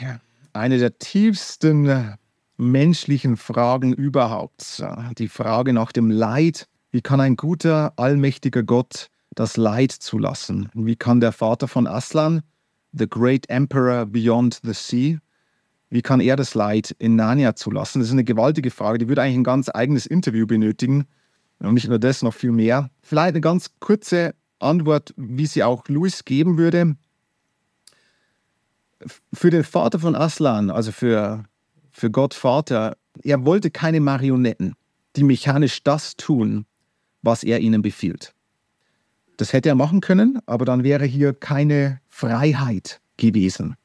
eine der tiefsten menschlichen Fragen überhaupt. Die Frage nach dem Leid. Wie kann ein guter, allmächtiger Gott das Leid zulassen? Wie kann der Vater von Aslan, the great emperor beyond the sea, wie kann er das Leid in Narnia zulassen? Das ist eine gewaltige Frage, die würde eigentlich ein ganz eigenes Interview benötigen. Und nicht nur das, noch viel mehr. Vielleicht eine ganz kurze Antwort, wie sie auch Louis geben würde. Für den Vater von Aslan, also für, für Gott Vater, er wollte keine Marionetten, die mechanisch das tun, was er ihnen befiehlt. Das hätte er machen können, aber dann wäre hier keine Freiheit gewesen.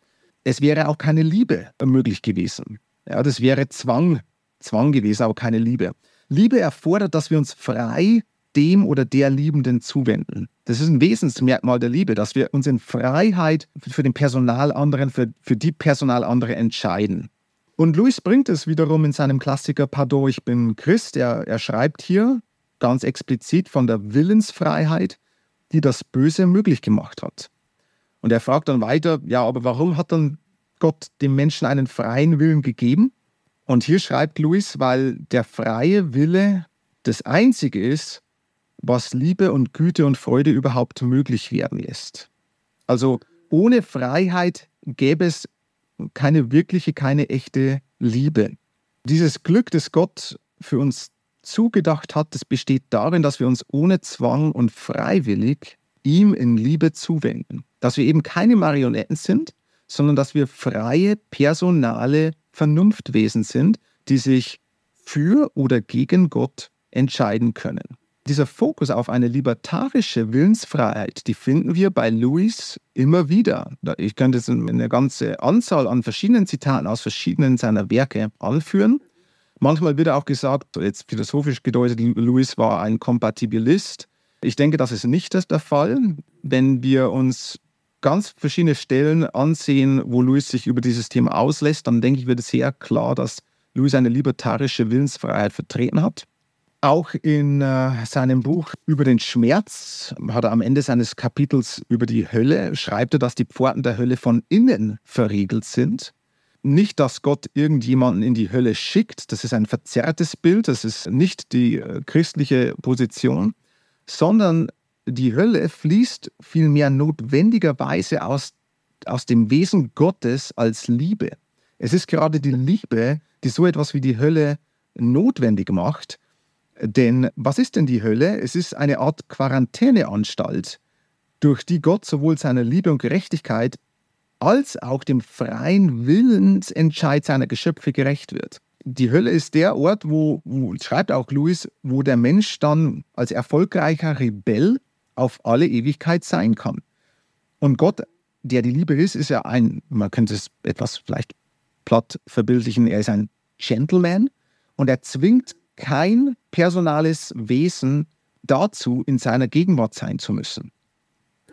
Es wäre auch keine Liebe möglich gewesen. Ja, das wäre Zwang, Zwang gewesen, aber keine Liebe. Liebe erfordert, dass wir uns frei dem oder der Liebenden zuwenden. Das ist ein Wesensmerkmal der Liebe, dass wir uns in Freiheit für den Personal anderen, für, für die Personal andere entscheiden. Und Louis bringt es wiederum in seinem Klassiker Pardon, ich bin Christ. Er, er schreibt hier ganz explizit von der Willensfreiheit die das Böse möglich gemacht hat. Und er fragt dann weiter, ja, aber warum hat dann Gott dem Menschen einen freien Willen gegeben? Und hier schreibt Louis, weil der freie Wille das Einzige ist, was Liebe und Güte und Freude überhaupt möglich werden lässt. Also ohne Freiheit gäbe es keine wirkliche, keine echte Liebe. Dieses Glück, das Gott für uns zugedacht hat, das besteht darin, dass wir uns ohne Zwang und freiwillig ihm in Liebe zuwenden. Dass wir eben keine Marionetten sind, sondern dass wir freie, personale Vernunftwesen sind, die sich für oder gegen Gott entscheiden können. Dieser Fokus auf eine libertarische Willensfreiheit, die finden wir bei Louis immer wieder. Ich könnte jetzt eine ganze Anzahl an verschiedenen Zitaten aus verschiedenen seiner Werke anführen. Manchmal wird auch gesagt, jetzt philosophisch gedeutet, Louis war ein Kompatibilist. Ich denke, das ist nicht der Fall. Wenn wir uns ganz verschiedene Stellen ansehen, wo Louis sich über dieses Thema auslässt, dann denke ich, wird es sehr klar, dass Louis eine libertarische Willensfreiheit vertreten hat. Auch in äh, seinem Buch über den Schmerz hat er am Ende seines Kapitels über die Hölle, schreibt er, dass die Pforten der Hölle von innen verriegelt sind nicht, dass Gott irgendjemanden in die Hölle schickt, das ist ein verzerrtes Bild, das ist nicht die äh, christliche Position, sondern die Hölle fließt vielmehr notwendigerweise aus, aus dem Wesen Gottes als Liebe. Es ist gerade die Liebe, die so etwas wie die Hölle notwendig macht. Denn was ist denn die Hölle? Es ist eine Art Quarantäneanstalt, durch die Gott sowohl seiner Liebe und Gerechtigkeit als auch dem freien Willensentscheid seiner Geschöpfe gerecht wird. Die Hölle ist der Ort, wo, wo, schreibt auch Louis, wo der Mensch dann als erfolgreicher Rebell auf alle Ewigkeit sein kann. Und Gott, der die Liebe ist, ist ja ein, man könnte es etwas vielleicht platt verbildlichen, er ist ein Gentleman und er zwingt kein personales Wesen dazu, in seiner Gegenwart sein zu müssen.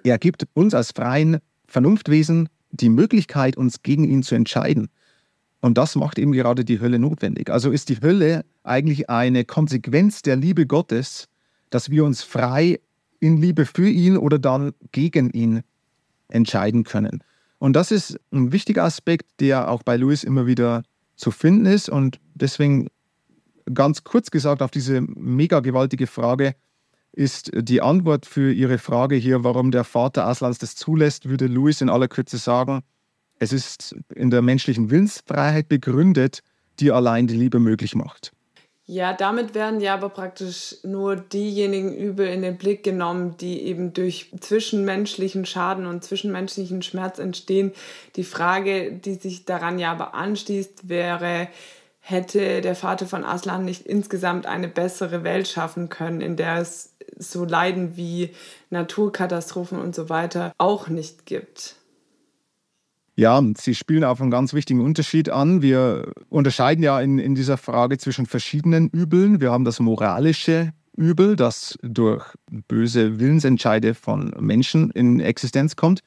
Er gibt uns als freien Vernunftwesen die Möglichkeit, uns gegen ihn zu entscheiden. Und das macht eben gerade die Hölle notwendig. Also ist die Hölle eigentlich eine Konsequenz der Liebe Gottes, dass wir uns frei in Liebe für ihn oder dann gegen ihn entscheiden können. Und das ist ein wichtiger Aspekt, der auch bei Louis immer wieder zu finden ist. Und deswegen ganz kurz gesagt auf diese mega gewaltige Frage, ist die Antwort für Ihre Frage hier, warum der Vater Aslans das zulässt, würde Louis in aller Kürze sagen, es ist in der menschlichen Willensfreiheit begründet, die allein die Liebe möglich macht. Ja, damit werden ja aber praktisch nur diejenigen Übel in den Blick genommen, die eben durch zwischenmenschlichen Schaden und zwischenmenschlichen Schmerz entstehen. Die Frage, die sich daran ja aber anschließt, wäre, hätte der Vater von Aslan nicht insgesamt eine bessere Welt schaffen können, in der es so Leiden wie Naturkatastrophen und so weiter auch nicht gibt. Ja, Sie spielen auf einen ganz wichtigen Unterschied an. Wir unterscheiden ja in, in dieser Frage zwischen verschiedenen Übeln. Wir haben das moralische Übel, das durch böse Willensentscheide von Menschen in Existenz kommt.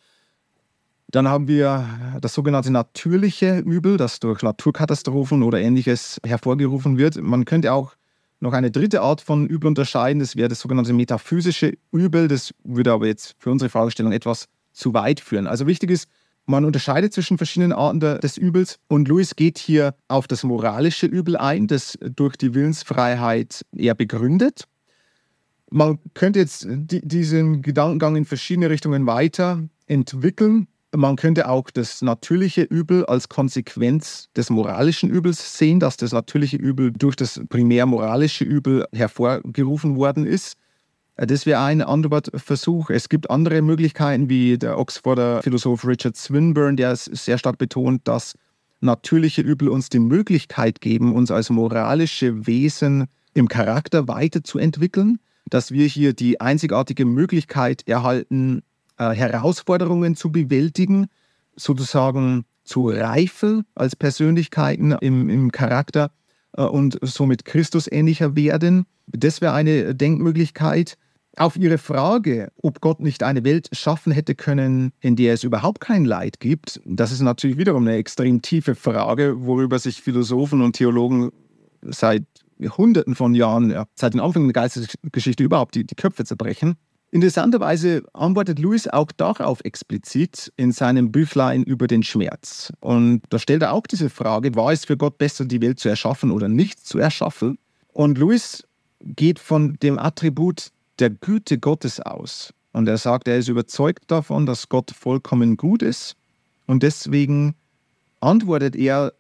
Dann haben wir das sogenannte natürliche Übel, das durch Naturkatastrophen oder ähnliches hervorgerufen wird. Man könnte auch noch eine dritte Art von Übel unterscheiden, das wäre das sogenannte metaphysische Übel. Das würde aber jetzt für unsere Fragestellung etwas zu weit führen. Also wichtig ist, man unterscheidet zwischen verschiedenen Arten des Übels und Lewis geht hier auf das moralische Übel ein, das durch die Willensfreiheit eher begründet. Man könnte jetzt diesen Gedankengang in verschiedene Richtungen weiterentwickeln. Man könnte auch das natürliche Übel als Konsequenz des moralischen Übels sehen, dass das natürliche Übel durch das primär moralische Übel hervorgerufen worden ist. Das wäre ein Antwortversuch. Es gibt andere Möglichkeiten, wie der Oxforder Philosoph Richard Swinburne, der sehr stark betont, dass natürliche Übel uns die Möglichkeit geben, uns als moralische Wesen im Charakter weiterzuentwickeln, dass wir hier die einzigartige Möglichkeit erhalten, äh, Herausforderungen zu bewältigen, sozusagen zu reifen als Persönlichkeiten im, im Charakter äh, und somit Christus ähnlicher werden. Das wäre eine Denkmöglichkeit. Auf Ihre Frage, ob Gott nicht eine Welt schaffen hätte können, in der es überhaupt kein Leid gibt, das ist natürlich wiederum eine extrem tiefe Frage, worüber sich Philosophen und Theologen seit Hunderten von Jahren, ja, seit dem Anfang der Geistesgeschichte überhaupt die, die Köpfe zerbrechen. Interessanterweise antwortet Lewis auch darauf explizit in seinem Büchlein über den Schmerz. Und da stellt er auch diese Frage, war es für Gott besser, die Welt zu erschaffen oder nicht zu erschaffen? Und Lewis geht von dem Attribut der Güte Gottes aus. Und er sagt, er ist überzeugt davon, dass Gott vollkommen gut ist. Und deswegen antwortet er,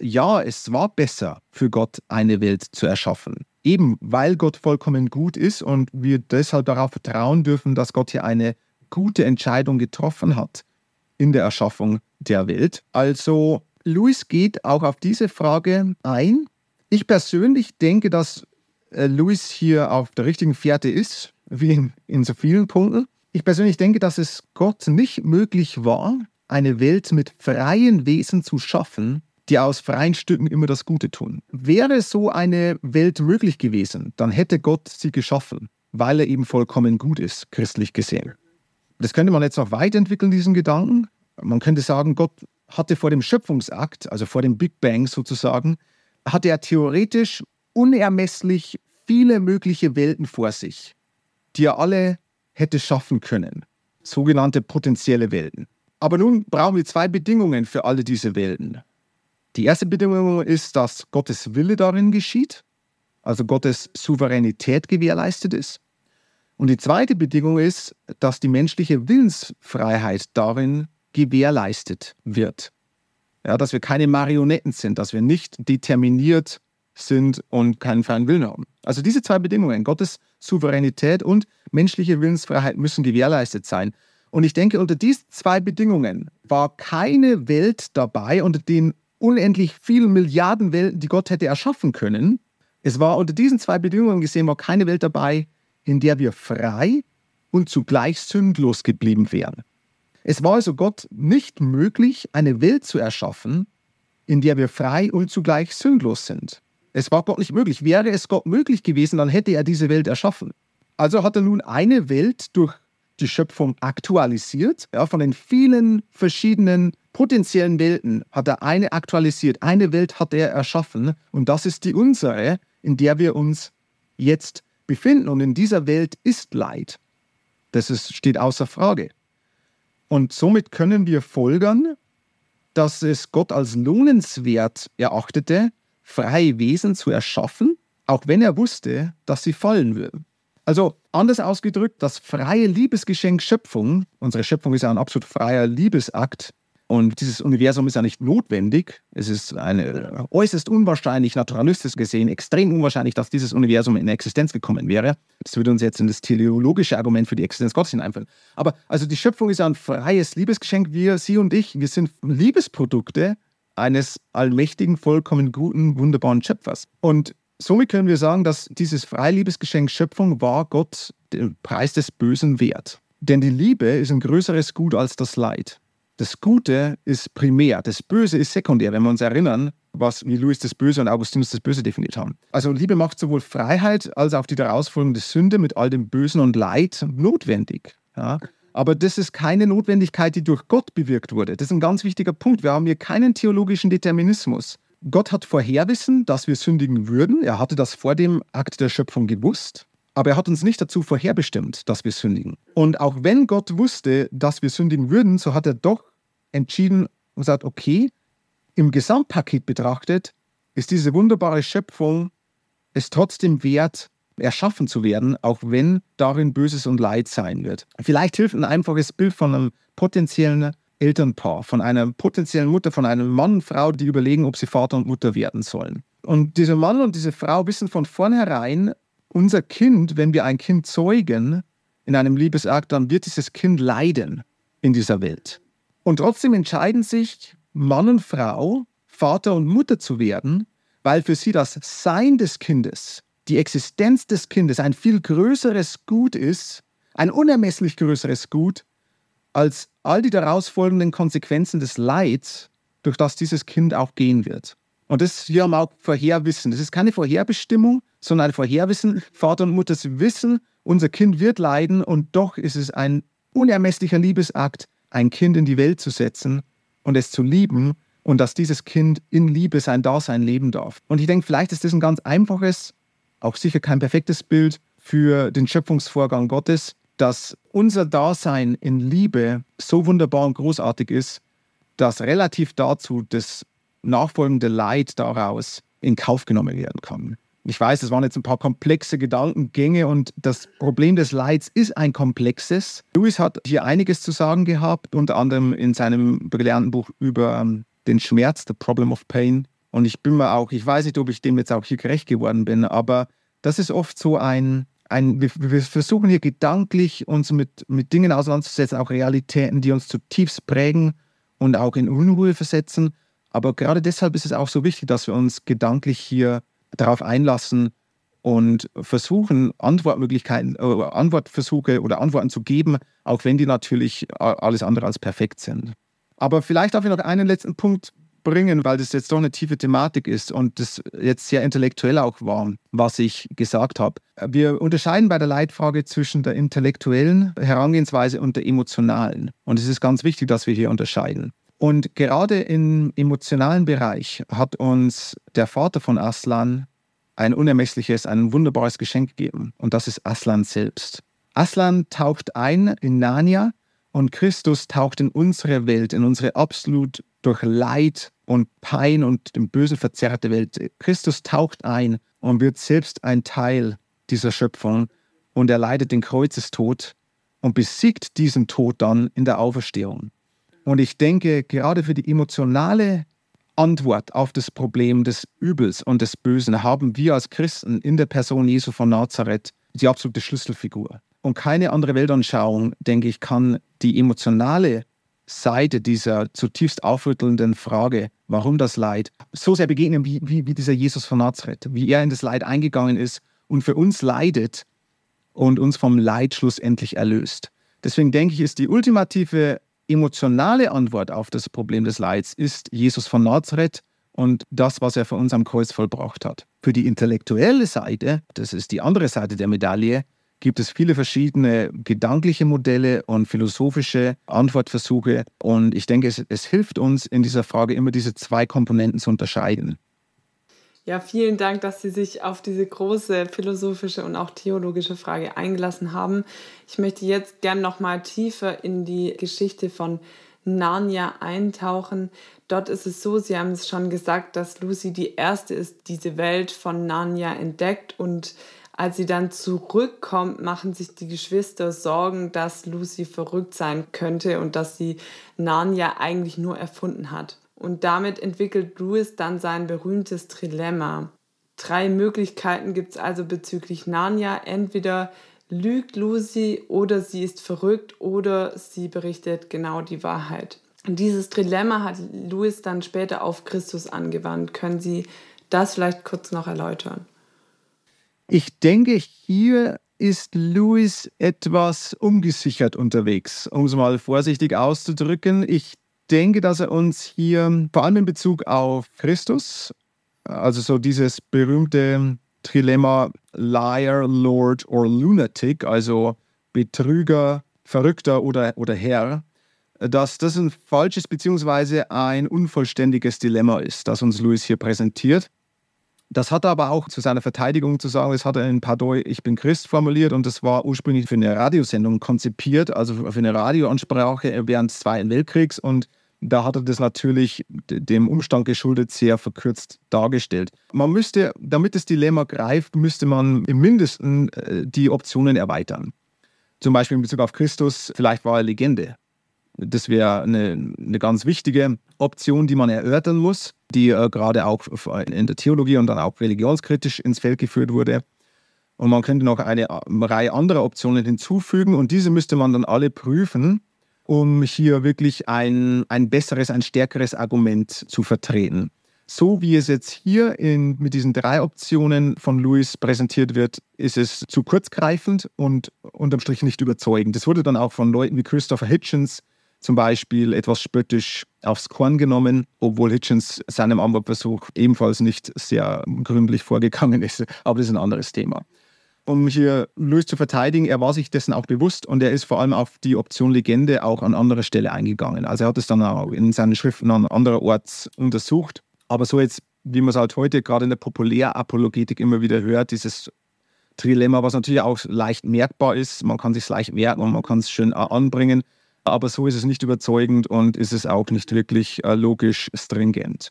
ja, es war besser für Gott, eine Welt zu erschaffen. Eben weil Gott vollkommen gut ist und wir deshalb darauf vertrauen dürfen, dass Gott hier eine gute Entscheidung getroffen hat in der Erschaffung der Welt. Also Louis geht auch auf diese Frage ein. Ich persönlich denke, dass äh, Louis hier auf der richtigen Fährte ist, wie in so vielen Punkten. Ich persönlich denke, dass es Gott nicht möglich war, eine Welt mit freien Wesen zu schaffen, die aus freien Stücken immer das Gute tun. Wäre so eine Welt möglich gewesen, dann hätte Gott sie geschaffen, weil er eben vollkommen gut ist, christlich gesehen. Das könnte man jetzt noch weiterentwickeln, diesen Gedanken. Man könnte sagen, Gott hatte vor dem Schöpfungsakt, also vor dem Big Bang sozusagen, hatte er theoretisch unermesslich viele mögliche Welten vor sich, die er alle hätte schaffen können. Sogenannte potenzielle Welten. Aber nun brauchen wir zwei Bedingungen für alle diese Welten. Die erste Bedingung ist, dass Gottes Wille darin geschieht, also Gottes Souveränität gewährleistet ist. Und die zweite Bedingung ist, dass die menschliche Willensfreiheit darin gewährleistet wird. Ja, dass wir keine Marionetten sind, dass wir nicht determiniert sind und keinen freien Willen haben. Also diese zwei Bedingungen, Gottes Souveränität und menschliche Willensfreiheit müssen gewährleistet sein. Und ich denke, unter diesen zwei Bedingungen war keine Welt dabei, unter den unendlich vielen Milliarden Welten, die Gott hätte erschaffen können. Es war unter diesen zwei Bedingungen gesehen, war keine Welt dabei, in der wir frei und zugleich sündlos geblieben wären. Es war also Gott nicht möglich, eine Welt zu erschaffen, in der wir frei und zugleich sündlos sind. Es war Gott nicht möglich. Wäre es Gott möglich gewesen, dann hätte er diese Welt erschaffen. Also hat er nun eine Welt durch die Schöpfung aktualisiert. Ja, von den vielen verschiedenen potenziellen Welten hat er eine aktualisiert. Eine Welt hat er erschaffen und das ist die unsere, in der wir uns jetzt befinden. Und in dieser Welt ist Leid. Das ist, steht außer Frage. Und somit können wir folgern, dass es Gott als lohnenswert erachtete, freie Wesen zu erschaffen, auch wenn er wusste, dass sie fallen würden. Also anders ausgedrückt, das freie Liebesgeschenk Schöpfung, unsere Schöpfung ist ja ein absolut freier Liebesakt, und dieses Universum ist ja nicht notwendig. Es ist eine, äußerst unwahrscheinlich, naturalistisch gesehen, extrem unwahrscheinlich, dass dieses Universum in Existenz gekommen wäre. Das würde uns jetzt in das teleologische Argument für die Existenz Gottes hineinfallen. Aber also die Schöpfung ist ja ein freies Liebesgeschenk. Wir, Sie und ich, wir sind Liebesprodukte eines allmächtigen, vollkommen guten, wunderbaren Schöpfers. Und somit können wir sagen, dass dieses freie Liebesgeschenk Schöpfung war Gott den Preis des Bösen wert. Denn die Liebe ist ein größeres Gut als das Leid. Das Gute ist primär, das Böse ist sekundär. Wenn wir uns erinnern, was wie Louis das Böse und Augustinus das Böse definiert haben. Also Liebe macht sowohl Freiheit als auch die herausfolgende Sünde mit all dem Bösen und Leid notwendig. Ja? Aber das ist keine Notwendigkeit, die durch Gott bewirkt wurde. Das ist ein ganz wichtiger Punkt. Wir haben hier keinen theologischen Determinismus. Gott hat Vorherwissen, dass wir sündigen würden. Er hatte das vor dem Akt der Schöpfung gewusst. Aber er hat uns nicht dazu vorherbestimmt, dass wir sündigen. Und auch wenn Gott wusste, dass wir sündigen würden, so hat er doch entschieden und gesagt, okay, im Gesamtpaket betrachtet ist diese wunderbare Schöpfung es trotzdem wert, erschaffen zu werden, auch wenn darin Böses und Leid sein wird. Vielleicht hilft ein einfaches Bild von einem potenziellen Elternpaar, von einer potenziellen Mutter, von einem Mann und Frau, die überlegen, ob sie Vater und Mutter werden sollen. Und dieser Mann und diese Frau wissen von vornherein, unser Kind, wenn wir ein Kind zeugen in einem Liebesakt, dann wird dieses Kind leiden in dieser Welt. Und trotzdem entscheiden sich Mann und Frau, Vater und Mutter zu werden, weil für sie das Sein des Kindes die Existenz des Kindes ein viel größeres Gut ist, ein unermesslich größeres Gut, als all die daraus folgenden Konsequenzen des Leids, durch das dieses Kind auch gehen wird. Und das hier haben wir auch Vorherwissen. Das ist keine Vorherbestimmung, sondern ein Vorherwissen. Vater und Mutter wissen, unser Kind wird leiden und doch ist es ein unermesslicher Liebesakt, ein Kind in die Welt zu setzen und es zu lieben und dass dieses Kind in Liebe sein Dasein leben darf. Und ich denke, vielleicht ist das ein ganz einfaches auch sicher kein perfektes Bild für den Schöpfungsvorgang Gottes, dass unser Dasein in Liebe so wunderbar und großartig ist, dass relativ dazu das nachfolgende Leid daraus in Kauf genommen werden kann. Ich weiß, es waren jetzt ein paar komplexe Gedankengänge und das Problem des Leids ist ein komplexes. Lewis hat hier einiges zu sagen gehabt, unter anderem in seinem gelernten Buch über ähm, den Schmerz, The Problem of Pain. Und ich bin mir auch, ich weiß nicht, ob ich dem jetzt auch hier gerecht geworden bin, aber das ist oft so ein, ein wir, wir versuchen hier gedanklich uns mit, mit Dingen auseinanderzusetzen, auch Realitäten, die uns zutiefst prägen und auch in Unruhe versetzen. Aber gerade deshalb ist es auch so wichtig, dass wir uns gedanklich hier darauf einlassen und versuchen, Antwortmöglichkeiten, äh, Antwortversuche oder Antworten zu geben, auch wenn die natürlich alles andere als perfekt sind. Aber vielleicht darf ich noch einen letzten Punkt bringen, weil das jetzt doch eine tiefe Thematik ist und das jetzt sehr intellektuell auch war, was ich gesagt habe. Wir unterscheiden bei der Leitfrage zwischen der intellektuellen Herangehensweise und der emotionalen. Und es ist ganz wichtig, dass wir hier unterscheiden. Und gerade im emotionalen Bereich hat uns der Vater von Aslan ein unermessliches, ein wunderbares Geschenk gegeben. Und das ist Aslan selbst. Aslan taucht ein in Narnia und Christus taucht in unsere Welt, in unsere absolut durch Leid und Pein und dem Bösen verzerrte Welt. Christus taucht ein und wird selbst ein Teil dieser Schöpfung und er leidet den Kreuzestod und besiegt diesen Tod dann in der Auferstehung. Und ich denke, gerade für die emotionale Antwort auf das Problem des Übels und des Bösen haben wir als Christen in der Person Jesu von Nazareth die absolute Schlüsselfigur. Und keine andere Weltanschauung, denke ich, kann die emotionale Seite dieser zutiefst aufrüttelnden Frage, warum das Leid, so sehr begegnen wie, wie, wie dieser Jesus von Nazareth, wie er in das Leid eingegangen ist und für uns leidet und uns vom Leid schlussendlich erlöst. Deswegen denke ich, ist die ultimative emotionale Antwort auf das Problem des Leids ist Jesus von Nazareth und das, was er für uns am Kreuz vollbracht hat. Für die intellektuelle Seite, das ist die andere Seite der Medaille, gibt es viele verschiedene gedankliche Modelle und philosophische Antwortversuche. Und ich denke, es, es hilft uns in dieser Frage immer diese zwei Komponenten zu unterscheiden. Ja, vielen Dank, dass Sie sich auf diese große philosophische und auch theologische Frage eingelassen haben. Ich möchte jetzt gern noch mal tiefer in die Geschichte von Narnia eintauchen. Dort ist es so, Sie haben es schon gesagt, dass Lucy die erste ist, diese Welt von Narnia entdeckt und als sie dann zurückkommt, machen sich die Geschwister Sorgen, dass Lucy verrückt sein könnte und dass sie Narnia eigentlich nur erfunden hat. Und damit entwickelt Louis dann sein berühmtes Trilemma. Drei Möglichkeiten gibt es also bezüglich Narnia. Entweder lügt Lucy oder sie ist verrückt oder sie berichtet genau die Wahrheit. Und dieses Trilemma hat Louis dann später auf Christus angewandt. Können Sie das vielleicht kurz noch erläutern? Ich denke, hier ist Louis etwas umgesichert unterwegs, um es mal vorsichtig auszudrücken. Ich denke, dass er uns hier vor allem in Bezug auf Christus, also so dieses berühmte Trilemma Liar, Lord or Lunatic, also Betrüger, Verrückter oder, oder Herr, dass das ein falsches bzw. ein unvollständiges Dilemma ist, das uns Louis hier präsentiert. Das hat er aber auch zu seiner Verteidigung zu sagen, das hat er in Pardoi Ich bin Christ formuliert und das war ursprünglich für eine Radiosendung konzipiert, also für eine Radioansprache während des Zweiten Weltkriegs und da hat er das natürlich dem Umstand geschuldet sehr verkürzt dargestellt. Man müsste, damit das Dilemma greift, müsste man im Mindesten äh, die Optionen erweitern. Zum Beispiel in Bezug auf Christus, vielleicht war er Legende. Das wäre eine, eine ganz wichtige Option, die man erörtern muss, die äh, gerade auch in der Theologie und dann auch religionskritisch ins Feld geführt wurde. Und man könnte noch eine Reihe anderer Optionen hinzufügen und diese müsste man dann alle prüfen, um hier wirklich ein, ein besseres, ein stärkeres Argument zu vertreten. So wie es jetzt hier in, mit diesen drei Optionen von Louis präsentiert wird, ist es zu kurzgreifend und unterm Strich nicht überzeugend. Das wurde dann auch von Leuten wie Christopher Hitchens zum Beispiel etwas spöttisch aufs Korn genommen, obwohl Hitchens seinem Antwortversuch ebenfalls nicht sehr gründlich vorgegangen ist. Aber das ist ein anderes Thema. Um hier Louis zu verteidigen, er war sich dessen auch bewusst und er ist vor allem auf die Option Legende auch an anderer Stelle eingegangen. Also er hat es dann auch in seinen Schriften an anderer Ort untersucht. Aber so jetzt, wie man es halt heute gerade in der Populärapologetik immer wieder hört, dieses Trilemma, was natürlich auch leicht merkbar ist. Man kann sich leicht merken und man kann es schön anbringen aber so ist es nicht überzeugend und ist es auch nicht wirklich äh, logisch stringent.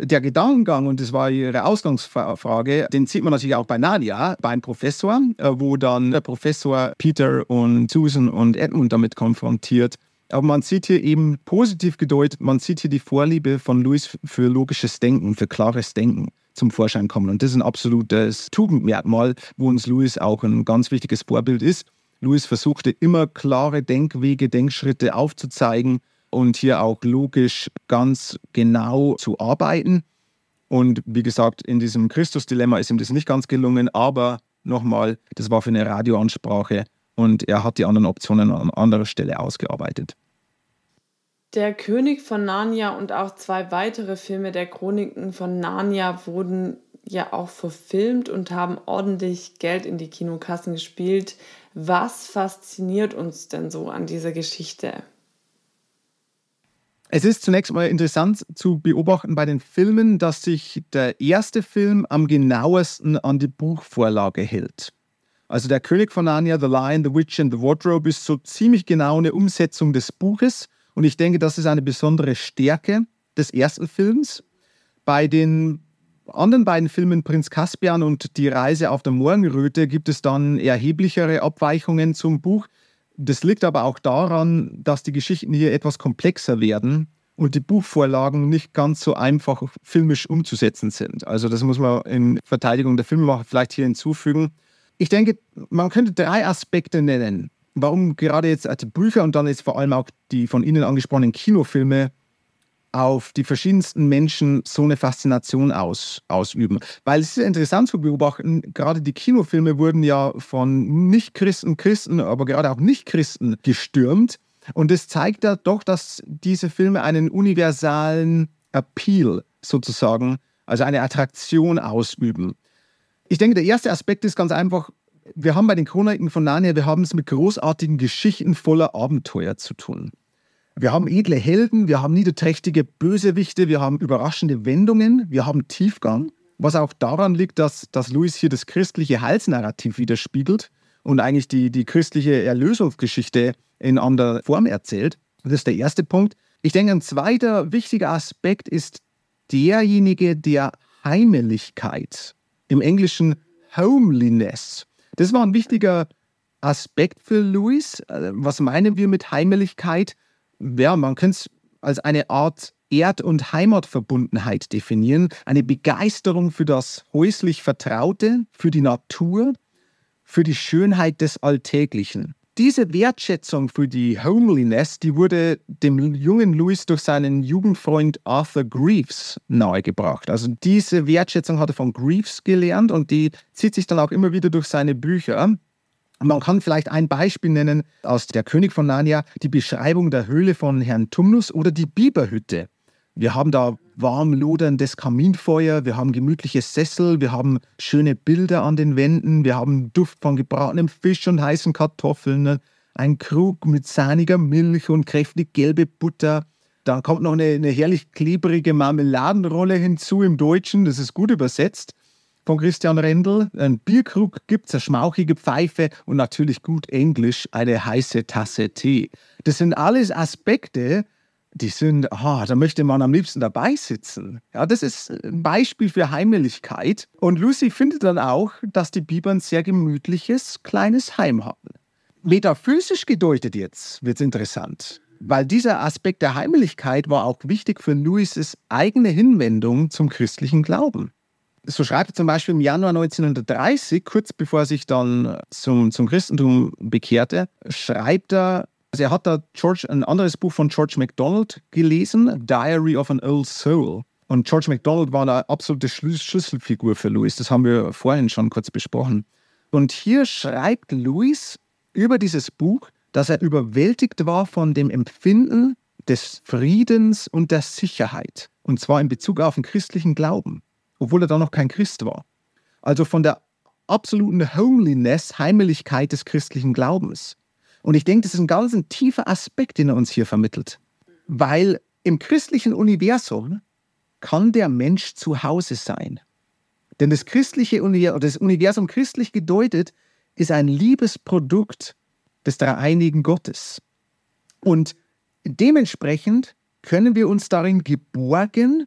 Der Gedankengang, und das war Ihre Ausgangsfrage, den sieht man natürlich auch bei Nadia, beim Professor, äh, wo dann der Professor Peter und Susan und Edmund damit konfrontiert. Aber man sieht hier eben positiv gedeutet, man sieht hier die Vorliebe von Louis für logisches Denken, für klares Denken zum Vorschein kommen. Und das ist ein absolutes Tugendmerkmal, wo uns Louis auch ein ganz wichtiges Vorbild ist. Louis versuchte immer klare Denkwege, Denkschritte aufzuzeigen und hier auch logisch ganz genau zu arbeiten. Und wie gesagt, in diesem Christus-Dilemma ist ihm das nicht ganz gelungen, aber nochmal, das war für eine Radioansprache und er hat die anderen Optionen an anderer Stelle ausgearbeitet. Der König von Narnia und auch zwei weitere Filme der Chroniken von Narnia wurden ja auch verfilmt und haben ordentlich Geld in die Kinokassen gespielt. Was fasziniert uns denn so an dieser Geschichte? Es ist zunächst mal interessant zu beobachten bei den Filmen, dass sich der erste Film am genauesten an die Buchvorlage hält. Also der König von Narnia, The Lion, The Witch and the Wardrobe ist so ziemlich genau eine Umsetzung des Buches und ich denke, das ist eine besondere Stärke des ersten Films. Bei den anderen beiden Filmen Prinz Caspian und Die Reise auf der Morgenröte gibt es dann erheblichere Abweichungen zum Buch. Das liegt aber auch daran, dass die Geschichten hier etwas komplexer werden und die Buchvorlagen nicht ganz so einfach filmisch umzusetzen sind. Also das muss man in Verteidigung der Filmemacher vielleicht hier hinzufügen. Ich denke, man könnte drei Aspekte nennen, warum gerade jetzt die Bücher und dann jetzt vor allem auch die von Ihnen angesprochenen Kinofilme auf die verschiedensten Menschen so eine Faszination aus, ausüben. Weil es ist interessant zu beobachten, gerade die Kinofilme wurden ja von Nicht-Christen, Christen, aber gerade auch Nicht-Christen gestürmt. Und es zeigt ja doch, dass diese Filme einen universalen Appeal sozusagen, also eine Attraktion ausüben. Ich denke, der erste Aspekt ist ganz einfach, wir haben bei den Chroniken von Narnia, wir haben es mit großartigen Geschichten voller Abenteuer zu tun. Wir haben edle Helden, wir haben niederträchtige Bösewichte, wir haben überraschende Wendungen, wir haben Tiefgang, was auch daran liegt, dass, dass Louis hier das christliche Heilsnarrativ widerspiegelt und eigentlich die, die christliche Erlösungsgeschichte in anderer Form erzählt. Das ist der erste Punkt. Ich denke, ein zweiter wichtiger Aspekt ist derjenige der Heimeligkeit. Im Englischen Homeliness. Das war ein wichtiger Aspekt für Louis. Äh, was meinen wir mit Heimeligkeit? Ja, man könnte es als eine Art Erd- und Heimatverbundenheit definieren, eine Begeisterung für das häuslich Vertraute, für die Natur, für die Schönheit des Alltäglichen. Diese Wertschätzung für die Homeliness, die wurde dem jungen Louis durch seinen Jugendfreund Arthur Greaves nahegebracht. Also diese Wertschätzung hat er von Greaves gelernt und die zieht sich dann auch immer wieder durch seine Bücher. Man kann vielleicht ein Beispiel nennen aus Der König von Narnia, die Beschreibung der Höhle von Herrn Tumnus oder die Biberhütte. Wir haben da warm loderndes Kaminfeuer, wir haben gemütliche Sessel, wir haben schöne Bilder an den Wänden, wir haben Duft von gebratenem Fisch und heißen Kartoffeln, ne? ein Krug mit sahniger Milch und kräftig gelbe Butter. Dann kommt noch eine, eine herrlich klebrige Marmeladenrolle hinzu im Deutschen, das ist gut übersetzt von Christian Rendel. Ein Bierkrug gibt es, eine schmauchige Pfeife und natürlich gut Englisch eine heiße Tasse Tee. Das sind alles Aspekte, die sind, oh, da möchte man am liebsten dabei sitzen. Ja, das ist ein Beispiel für Heimeligkeit. Und Lucy findet dann auch, dass die Biber ein sehr gemütliches, kleines Heim haben. Metaphysisch gedeutet jetzt wird es interessant, weil dieser Aspekt der Heimeligkeit war auch wichtig für Louises eigene Hinwendung zum christlichen Glauben so schreibt er zum Beispiel im Januar 1930, kurz bevor er sich dann zum, zum Christentum bekehrte, schreibt er, also er hat da George, ein anderes Buch von George MacDonald gelesen, Diary of an Old Soul. Und George MacDonald war eine absolute Schlüsselfigur für Louis. Das haben wir vorhin schon kurz besprochen. Und hier schreibt Louis über dieses Buch, dass er überwältigt war von dem Empfinden des Friedens und der Sicherheit. Und zwar in Bezug auf den christlichen Glauben obwohl er da noch kein Christ war. Also von der absoluten Homeliness, Heimeligkeit des christlichen Glaubens. Und ich denke, das ist ein ganz ein tiefer Aspekt, den er uns hier vermittelt. Weil im christlichen Universum kann der Mensch zu Hause sein. Denn das christliche Universum, das Universum christlich gedeutet, ist ein Liebesprodukt des dreieinigen Gottes. Und dementsprechend können wir uns darin geborgen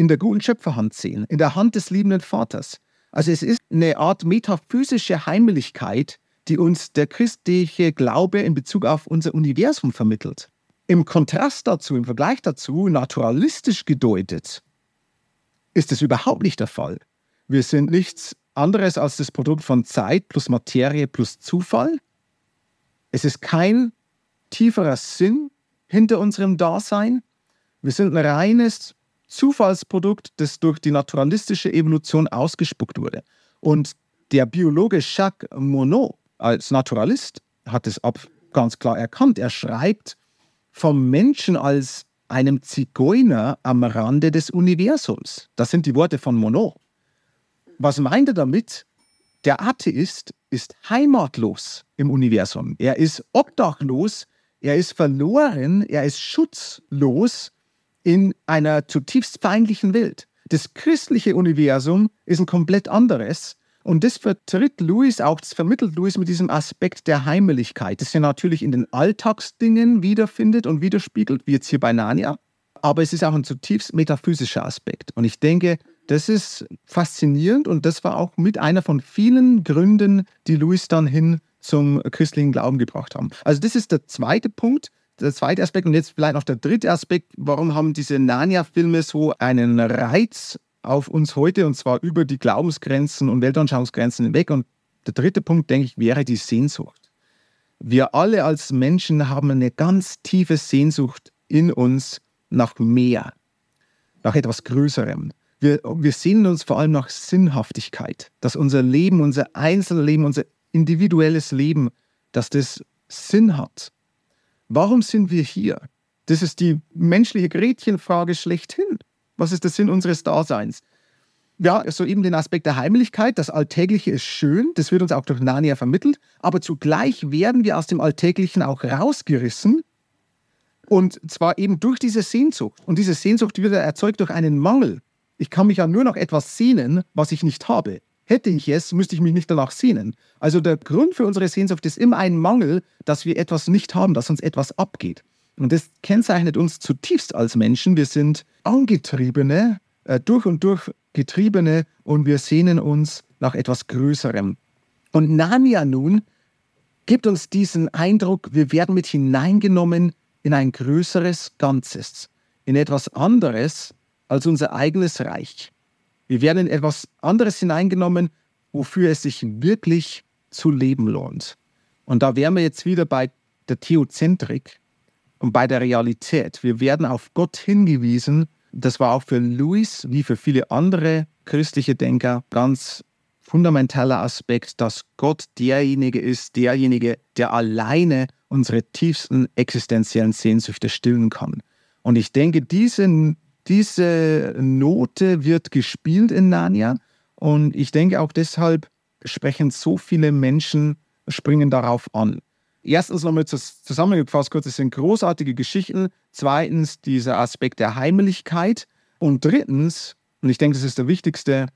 in der guten Schöpferhand sehen, in der Hand des liebenden Vaters. Also es ist eine Art metaphysische Heimlichkeit, die uns der christliche Glaube in Bezug auf unser Universum vermittelt. Im Kontrast dazu, im Vergleich dazu, naturalistisch gedeutet, ist es überhaupt nicht der Fall. Wir sind nichts anderes als das Produkt von Zeit plus Materie plus Zufall. Es ist kein tieferer Sinn hinter unserem Dasein. Wir sind ein reines Zufallsprodukt, das durch die naturalistische Evolution ausgespuckt wurde. Und der Biologe Jacques Monod als Naturalist hat es ab ganz klar erkannt. Er schreibt vom Menschen als einem Zigeuner am Rande des Universums. Das sind die Worte von Monod. Was meint er damit? Der Atheist ist heimatlos im Universum. Er ist obdachlos, er ist verloren, er ist schutzlos in einer zutiefst feindlichen Welt. Das christliche Universum ist ein komplett anderes. Und das vertritt Louis auch, das vermittelt Louis mit diesem Aspekt der Heimeligkeit, das er natürlich in den Alltagsdingen wiederfindet und widerspiegelt, wie jetzt hier bei Narnia. Aber es ist auch ein zutiefst metaphysischer Aspekt. Und ich denke, das ist faszinierend und das war auch mit einer von vielen Gründen, die Louis dann hin zum christlichen Glauben gebracht haben. Also das ist der zweite Punkt der zweite Aspekt und jetzt vielleicht noch der dritte Aspekt. Warum haben diese Narnia-Filme so einen Reiz auf uns heute und zwar über die Glaubensgrenzen und Weltanschauungsgrenzen hinweg? Und der dritte Punkt, denke ich, wäre die Sehnsucht. Wir alle als Menschen haben eine ganz tiefe Sehnsucht in uns nach mehr, nach etwas Größerem. Wir, wir sehnen uns vor allem nach Sinnhaftigkeit, dass unser Leben, unser Einzelleben, unser individuelles Leben, dass das Sinn hat Warum sind wir hier? Das ist die menschliche Gretchenfrage schlechthin. Was ist der Sinn unseres Daseins? Ja, so eben den Aspekt der Heimlichkeit. Das Alltägliche ist schön, das wird uns auch durch Narnia vermittelt, aber zugleich werden wir aus dem Alltäglichen auch rausgerissen. Und zwar eben durch diese Sehnsucht. Und diese Sehnsucht wird erzeugt durch einen Mangel. Ich kann mich ja nur noch etwas sehnen, was ich nicht habe. Hätte ich es, müsste ich mich nicht danach sehnen. Also der Grund für unsere Sehnsucht ist immer ein Mangel, dass wir etwas nicht haben, dass uns etwas abgeht. Und das kennzeichnet uns zutiefst als Menschen. Wir sind angetriebene, äh, durch und durch getriebene und wir sehnen uns nach etwas Größerem. Und Narnia nun gibt uns diesen Eindruck, wir werden mit hineingenommen in ein größeres Ganzes, in etwas anderes als unser eigenes Reich. Wir werden in etwas anderes hineingenommen, wofür es sich wirklich zu leben lohnt. Und da wären wir jetzt wieder bei der Theozentrik und bei der Realität. Wir werden auf Gott hingewiesen. Das war auch für Louis wie für viele andere christliche Denker ganz fundamentaler Aspekt, dass Gott derjenige ist, derjenige, der alleine unsere tiefsten existenziellen Sehnsüchte stillen kann. Und ich denke, diese, diese Note wird gespielt in Narnia. Und ich denke auch deshalb sprechen so viele Menschen, springen darauf an. Erstens nochmal zusammengefasst kurz, es sind großartige Geschichten. Zweitens dieser Aspekt der Heimlichkeit. Und drittens, und ich denke, das ist der wichtigste,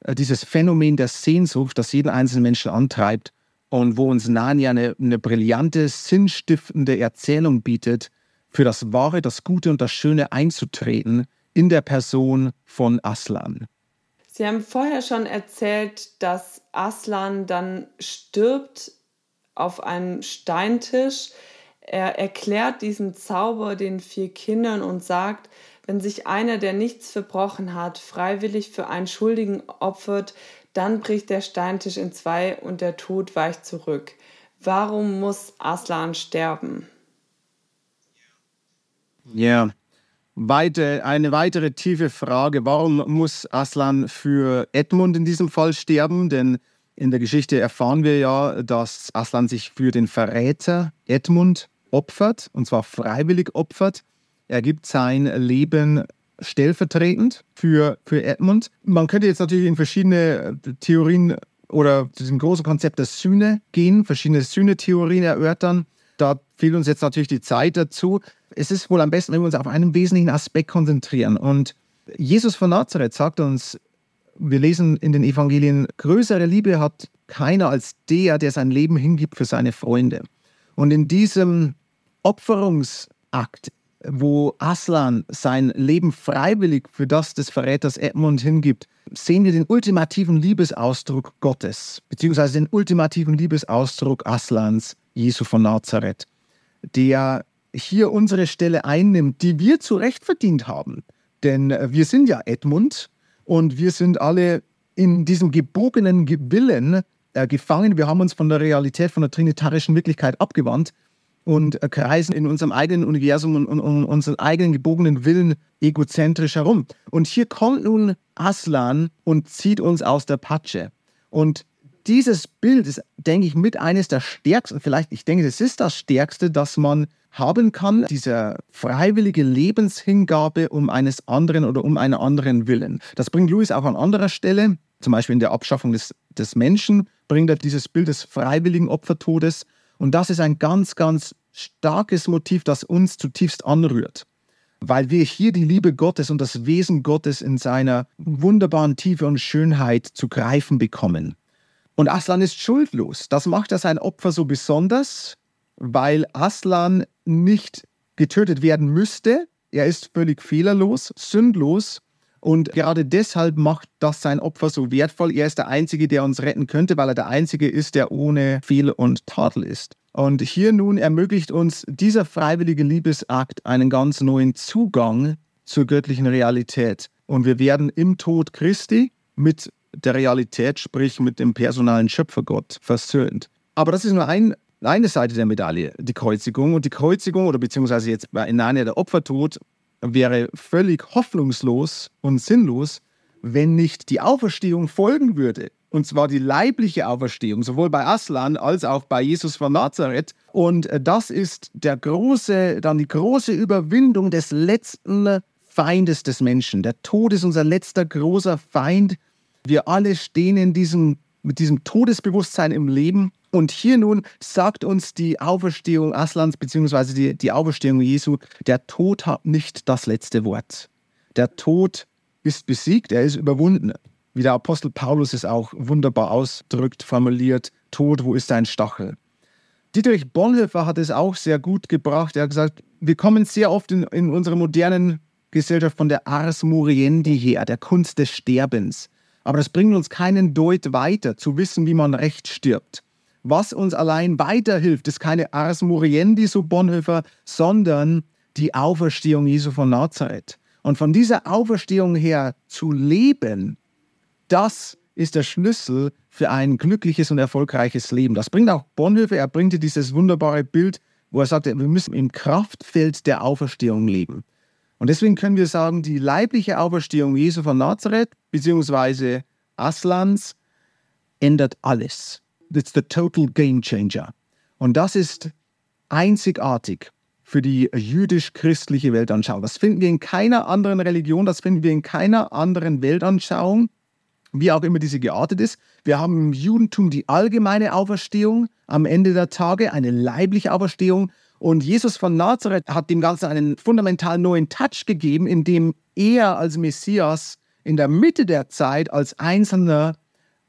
äh, dieses Phänomen der Sehnsucht, das jeden einzelnen Menschen antreibt und wo uns Narnia eine, eine brillante, sinnstiftende Erzählung bietet, für das Wahre, das Gute und das Schöne einzutreten in der Person von Aslan. Sie haben vorher schon erzählt, dass Aslan dann stirbt auf einem Steintisch. Er erklärt diesen Zauber den vier Kindern und sagt, wenn sich einer, der nichts verbrochen hat, freiwillig für einen Schuldigen opfert, dann bricht der Steintisch in zwei und der Tod weicht zurück. Warum muss Aslan sterben? Ja, Weite, eine weitere tiefe Frage. Warum muss Aslan für Edmund in diesem Fall sterben? Denn in der Geschichte erfahren wir ja, dass Aslan sich für den Verräter Edmund opfert, und zwar freiwillig opfert. Er gibt sein Leben stellvertretend für, für Edmund. Man könnte jetzt natürlich in verschiedene äh, Theorien oder zu diesem großen Konzept der Sühne gehen, verschiedene Sühne-Theorien erörtern. Da fehlt uns jetzt natürlich die Zeit dazu. Es ist wohl am besten, wenn wir uns auf einen wesentlichen Aspekt konzentrieren. Und Jesus von Nazareth sagt uns wir lesen in den Evangelien, größere Liebe hat keiner als der, der sein Leben hingibt für seine Freunde. Und in diesem Opferungsakt, wo Aslan sein Leben freiwillig für das des Verräters Edmund hingibt, sehen wir den ultimativen Liebesausdruck Gottes, beziehungsweise den ultimativen Liebesausdruck Aslans, Jesu von Nazareth, der hier unsere Stelle einnimmt, die wir zu Recht verdient haben. Denn wir sind ja Edmund, und wir sind alle in diesem gebogenen Willen äh, gefangen. Wir haben uns von der Realität, von der trinitarischen Wirklichkeit abgewandt und äh, kreisen in unserem eigenen Universum und, und, und unseren eigenen gebogenen Willen egozentrisch herum. Und hier kommt nun Aslan und zieht uns aus der Patsche. Und dieses Bild ist, denke ich, mit eines der stärksten, vielleicht, ich denke, es ist das stärkste, das man haben kann, diese freiwillige Lebenshingabe um eines anderen oder um einen anderen Willen. Das bringt Lewis auch an anderer Stelle, zum Beispiel in der Abschaffung des, des Menschen, bringt er dieses Bild des freiwilligen Opfertodes. Und das ist ein ganz, ganz starkes Motiv, das uns zutiefst anrührt, weil wir hier die Liebe Gottes und das Wesen Gottes in seiner wunderbaren Tiefe und Schönheit zu greifen bekommen. Und Aslan ist schuldlos. Das macht er sein Opfer so besonders, weil Aslan nicht getötet werden müsste. Er ist völlig fehlerlos, sündlos und gerade deshalb macht das sein Opfer so wertvoll. Er ist der Einzige, der uns retten könnte, weil er der Einzige ist, der ohne Fehl und Tadel ist. Und hier nun ermöglicht uns dieser freiwillige Liebesakt einen ganz neuen Zugang zur göttlichen Realität. Und wir werden im Tod Christi mit der Realität, sprich mit dem personalen Schöpfergott, versöhnt. Aber das ist nur ein eine Seite der Medaille, die Kreuzigung. Und die Kreuzigung oder beziehungsweise jetzt bei Narnia der Opfertod wäre völlig hoffnungslos und sinnlos, wenn nicht die Auferstehung folgen würde. Und zwar die leibliche Auferstehung, sowohl bei Aslan als auch bei Jesus von Nazareth. Und das ist der große, dann die große Überwindung des letzten Feindes des Menschen. Der Tod ist unser letzter großer Feind. Wir alle stehen in diesem, mit diesem Todesbewusstsein im Leben und hier nun sagt uns die Auferstehung Aslans bzw. Die, die Auferstehung Jesu, der Tod hat nicht das letzte Wort. Der Tod ist besiegt, er ist überwunden. Wie der Apostel Paulus es auch wunderbar ausdrückt, formuliert, Tod, wo ist dein Stachel? Dietrich Bonhoeffer hat es auch sehr gut gebracht. Er hat gesagt, wir kommen sehr oft in, in unserer modernen Gesellschaft von der Ars Moriendi her, der Kunst des Sterbens. Aber das bringt uns keinen Deut weiter, zu wissen, wie man recht stirbt. Was uns allein weiterhilft, ist keine Ars Moriendi, so Bonhoeffer, sondern die Auferstehung Jesu von Nazareth. Und von dieser Auferstehung her zu leben, das ist der Schlüssel für ein glückliches und erfolgreiches Leben. Das bringt auch Bonhoeffer, er bringt dieses wunderbare Bild, wo er sagt, wir müssen im Kraftfeld der Auferstehung leben. Und deswegen können wir sagen, die leibliche Auferstehung Jesu von Nazareth, beziehungsweise Aslans, ändert alles. It's the total game changer. Und das ist einzigartig für die jüdisch-christliche Weltanschauung. Das finden wir in keiner anderen Religion, das finden wir in keiner anderen Weltanschauung, wie auch immer diese geartet ist. Wir haben im Judentum die allgemeine Auferstehung am Ende der Tage, eine leibliche Auferstehung. Und Jesus von Nazareth hat dem Ganzen einen fundamental neuen Touch gegeben, indem er als Messias in der Mitte der Zeit als Einzelner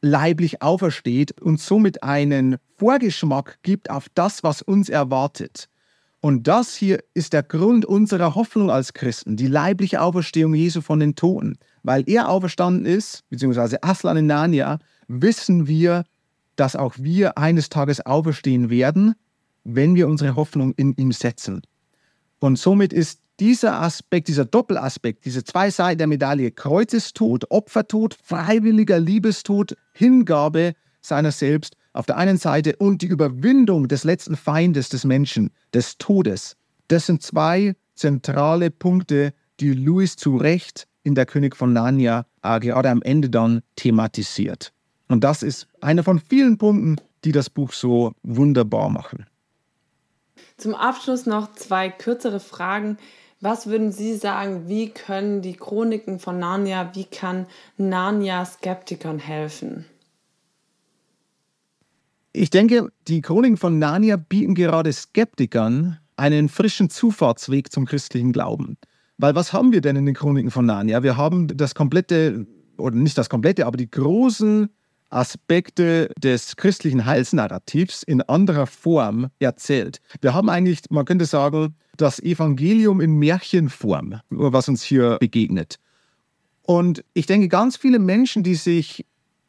leiblich aufersteht und somit einen Vorgeschmack gibt auf das, was uns erwartet. Und das hier ist der Grund unserer Hoffnung als Christen, die leibliche Auferstehung Jesu von den Toten. Weil er auferstanden ist, beziehungsweise Aslan in Narnia, wissen wir, dass auch wir eines Tages auferstehen werden, wenn wir unsere Hoffnung in ihm setzen. Und somit ist dieser Aspekt, dieser Doppelaspekt, diese zwei Seiten der Medaille, Kreuzestod, Opfertod, freiwilliger Liebestod, Hingabe seiner selbst auf der einen Seite und die Überwindung des letzten Feindes des Menschen, des Todes. Das sind zwei zentrale Punkte, die Louis zu Recht in der König von Narnia äh, gerade am Ende dann thematisiert. Und das ist einer von vielen Punkten, die das Buch so wunderbar machen. Zum Abschluss noch zwei kürzere Fragen. Was würden Sie sagen, wie können die Chroniken von Narnia, wie kann Narnia Skeptikern helfen? Ich denke, die Chroniken von Narnia bieten gerade Skeptikern einen frischen Zufahrtsweg zum christlichen Glauben. Weil was haben wir denn in den Chroniken von Narnia? Wir haben das komplette, oder nicht das komplette, aber die großen Aspekte des christlichen Heilsnarrativs in anderer Form erzählt. Wir haben eigentlich, man könnte sagen, das Evangelium in Märchenform, was uns hier begegnet. Und ich denke, ganz viele Menschen, die sich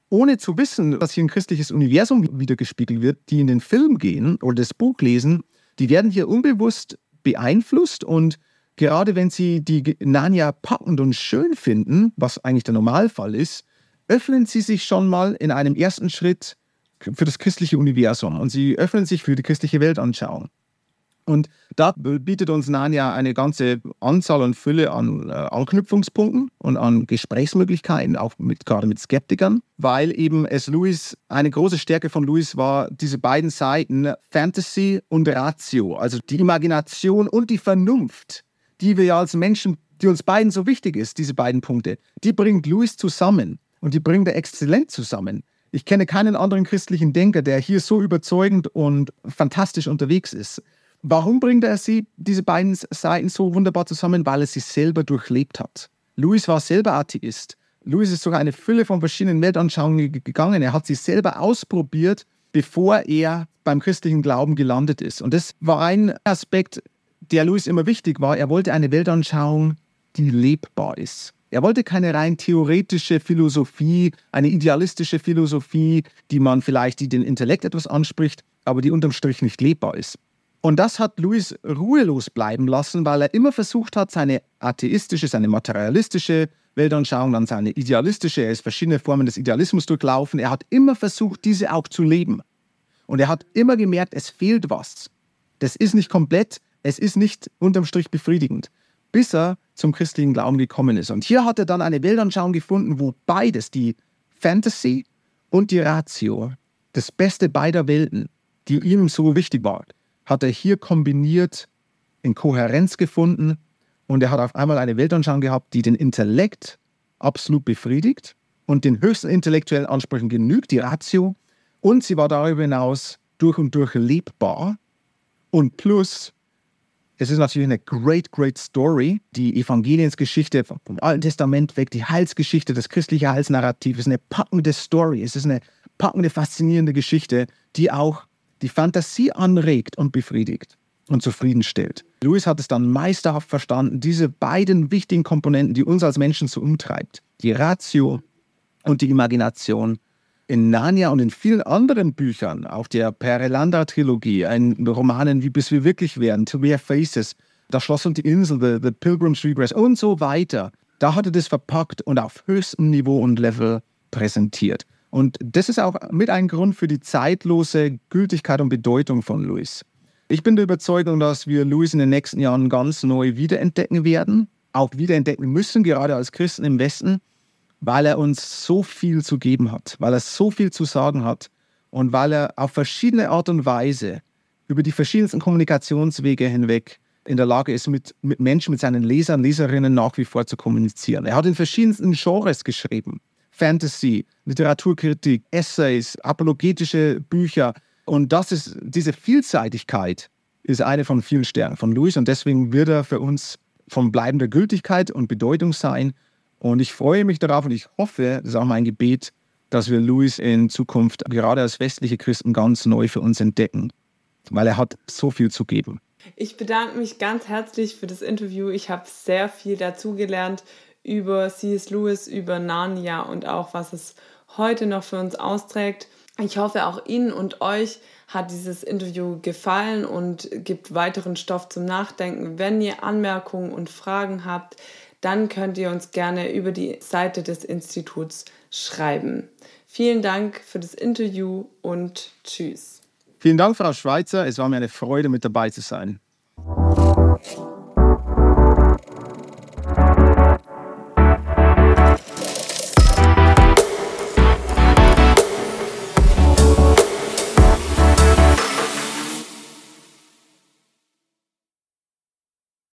ohne zu wissen, dass hier ein christliches Universum wiedergespiegelt wird, die in den Film gehen oder das Buch lesen, die werden hier unbewusst beeinflusst und gerade wenn sie die Narnia packend und schön finden, was eigentlich der Normalfall ist, öffnen sie sich schon mal in einem ersten Schritt für das christliche Universum und sie öffnen sich für die christliche Weltanschauung. Und da bietet uns Narnia eine ganze Anzahl und Fülle an äh, Anknüpfungspunkten und an Gesprächsmöglichkeiten, auch mit, gerade mit Skeptikern, weil eben es Louis, eine große Stärke von Louis war, diese beiden Seiten, Fantasy und Ratio, also die Imagination und die Vernunft, die wir ja als Menschen, die uns beiden so wichtig ist, diese beiden Punkte, die bringt Louis zusammen und die bringt er exzellent zusammen. Ich kenne keinen anderen christlichen Denker, der hier so überzeugend und fantastisch unterwegs ist. Warum bringt er sie, diese beiden Seiten so wunderbar zusammen? Weil er sie selber durchlebt hat. Louis war selber Atheist. Louis ist sogar eine Fülle von verschiedenen Weltanschauungen gegangen. Er hat sie selber ausprobiert, bevor er beim christlichen Glauben gelandet ist. Und das war ein Aspekt, der Louis immer wichtig war. Er wollte eine Weltanschauung, die lebbar ist. Er wollte keine rein theoretische Philosophie, eine idealistische Philosophie, die man vielleicht, die den Intellekt etwas anspricht, aber die unterm Strich nicht lebbar ist. Und das hat Louis ruhelos bleiben lassen, weil er immer versucht hat, seine atheistische, seine materialistische Weltanschauung, dann seine idealistische, er ist verschiedene Formen des Idealismus durchlaufen, er hat immer versucht, diese auch zu leben. Und er hat immer gemerkt, es fehlt was. Das ist nicht komplett, es ist nicht unterm Strich befriedigend bis er zum christlichen Glauben gekommen ist. Und hier hat er dann eine Weltanschauung gefunden, wo beides, die Fantasy und die Ratio, das Beste beider Welten, die ihm so wichtig war, hat er hier kombiniert, in Kohärenz gefunden. Und er hat auf einmal eine Weltanschauung gehabt, die den Intellekt absolut befriedigt und den höchsten intellektuellen Ansprüchen genügt, die Ratio, und sie war darüber hinaus durch und durch lebbar. Und plus es ist natürlich eine great, great Story. Die Evangeliensgeschichte vom Alten Testament weg, die Heilsgeschichte, das christliche Heilsnarrativ ist eine packende Story. Es ist eine packende, faszinierende Geschichte, die auch die Fantasie anregt und befriedigt und zufriedenstellt. Lewis hat es dann meisterhaft verstanden, diese beiden wichtigen Komponenten, die uns als Menschen so umtreibt, die Ratio und die Imagination, in Narnia und in vielen anderen Büchern, auch der Perelanda-Trilogie, in Romanen wie Bis wir wirklich werden, To Mere Faces, Das Schloss und die Insel, The, The Pilgrim's Regress und so weiter, da hat er das verpackt und auf höchstem Niveau und Level präsentiert. Und das ist auch mit ein Grund für die zeitlose Gültigkeit und Bedeutung von Louis. Ich bin der Überzeugung, dass wir Louis in den nächsten Jahren ganz neu wiederentdecken werden, auch wiederentdecken müssen, gerade als Christen im Westen, weil er uns so viel zu geben hat, weil er so viel zu sagen hat und weil er auf verschiedene Art und Weise über die verschiedensten Kommunikationswege hinweg in der Lage ist, mit, mit Menschen, mit seinen Lesern, Leserinnen nach wie vor zu kommunizieren. Er hat in verschiedensten Genres geschrieben. Fantasy, Literaturkritik, Essays, apologetische Bücher. Und das ist diese Vielseitigkeit ist eine von vielen Stärken von Louis und deswegen wird er für uns von bleibender Gültigkeit und Bedeutung sein. Und ich freue mich darauf und ich hoffe, das ist auch mein Gebet, dass wir Louis in Zukunft gerade als westliche Christen ganz neu für uns entdecken, weil er hat so viel zu geben. Ich bedanke mich ganz herzlich für das Interview. Ich habe sehr viel dazugelernt über C.S. Lewis, über Narnia und auch was es heute noch für uns austrägt. Ich hoffe, auch Ihnen und euch hat dieses Interview gefallen und gibt weiteren Stoff zum Nachdenken. Wenn ihr Anmerkungen und Fragen habt, dann könnt ihr uns gerne über die Seite des Instituts schreiben. Vielen Dank für das Interview und tschüss. Vielen Dank, Frau Schweizer. Es war mir eine Freude, mit dabei zu sein.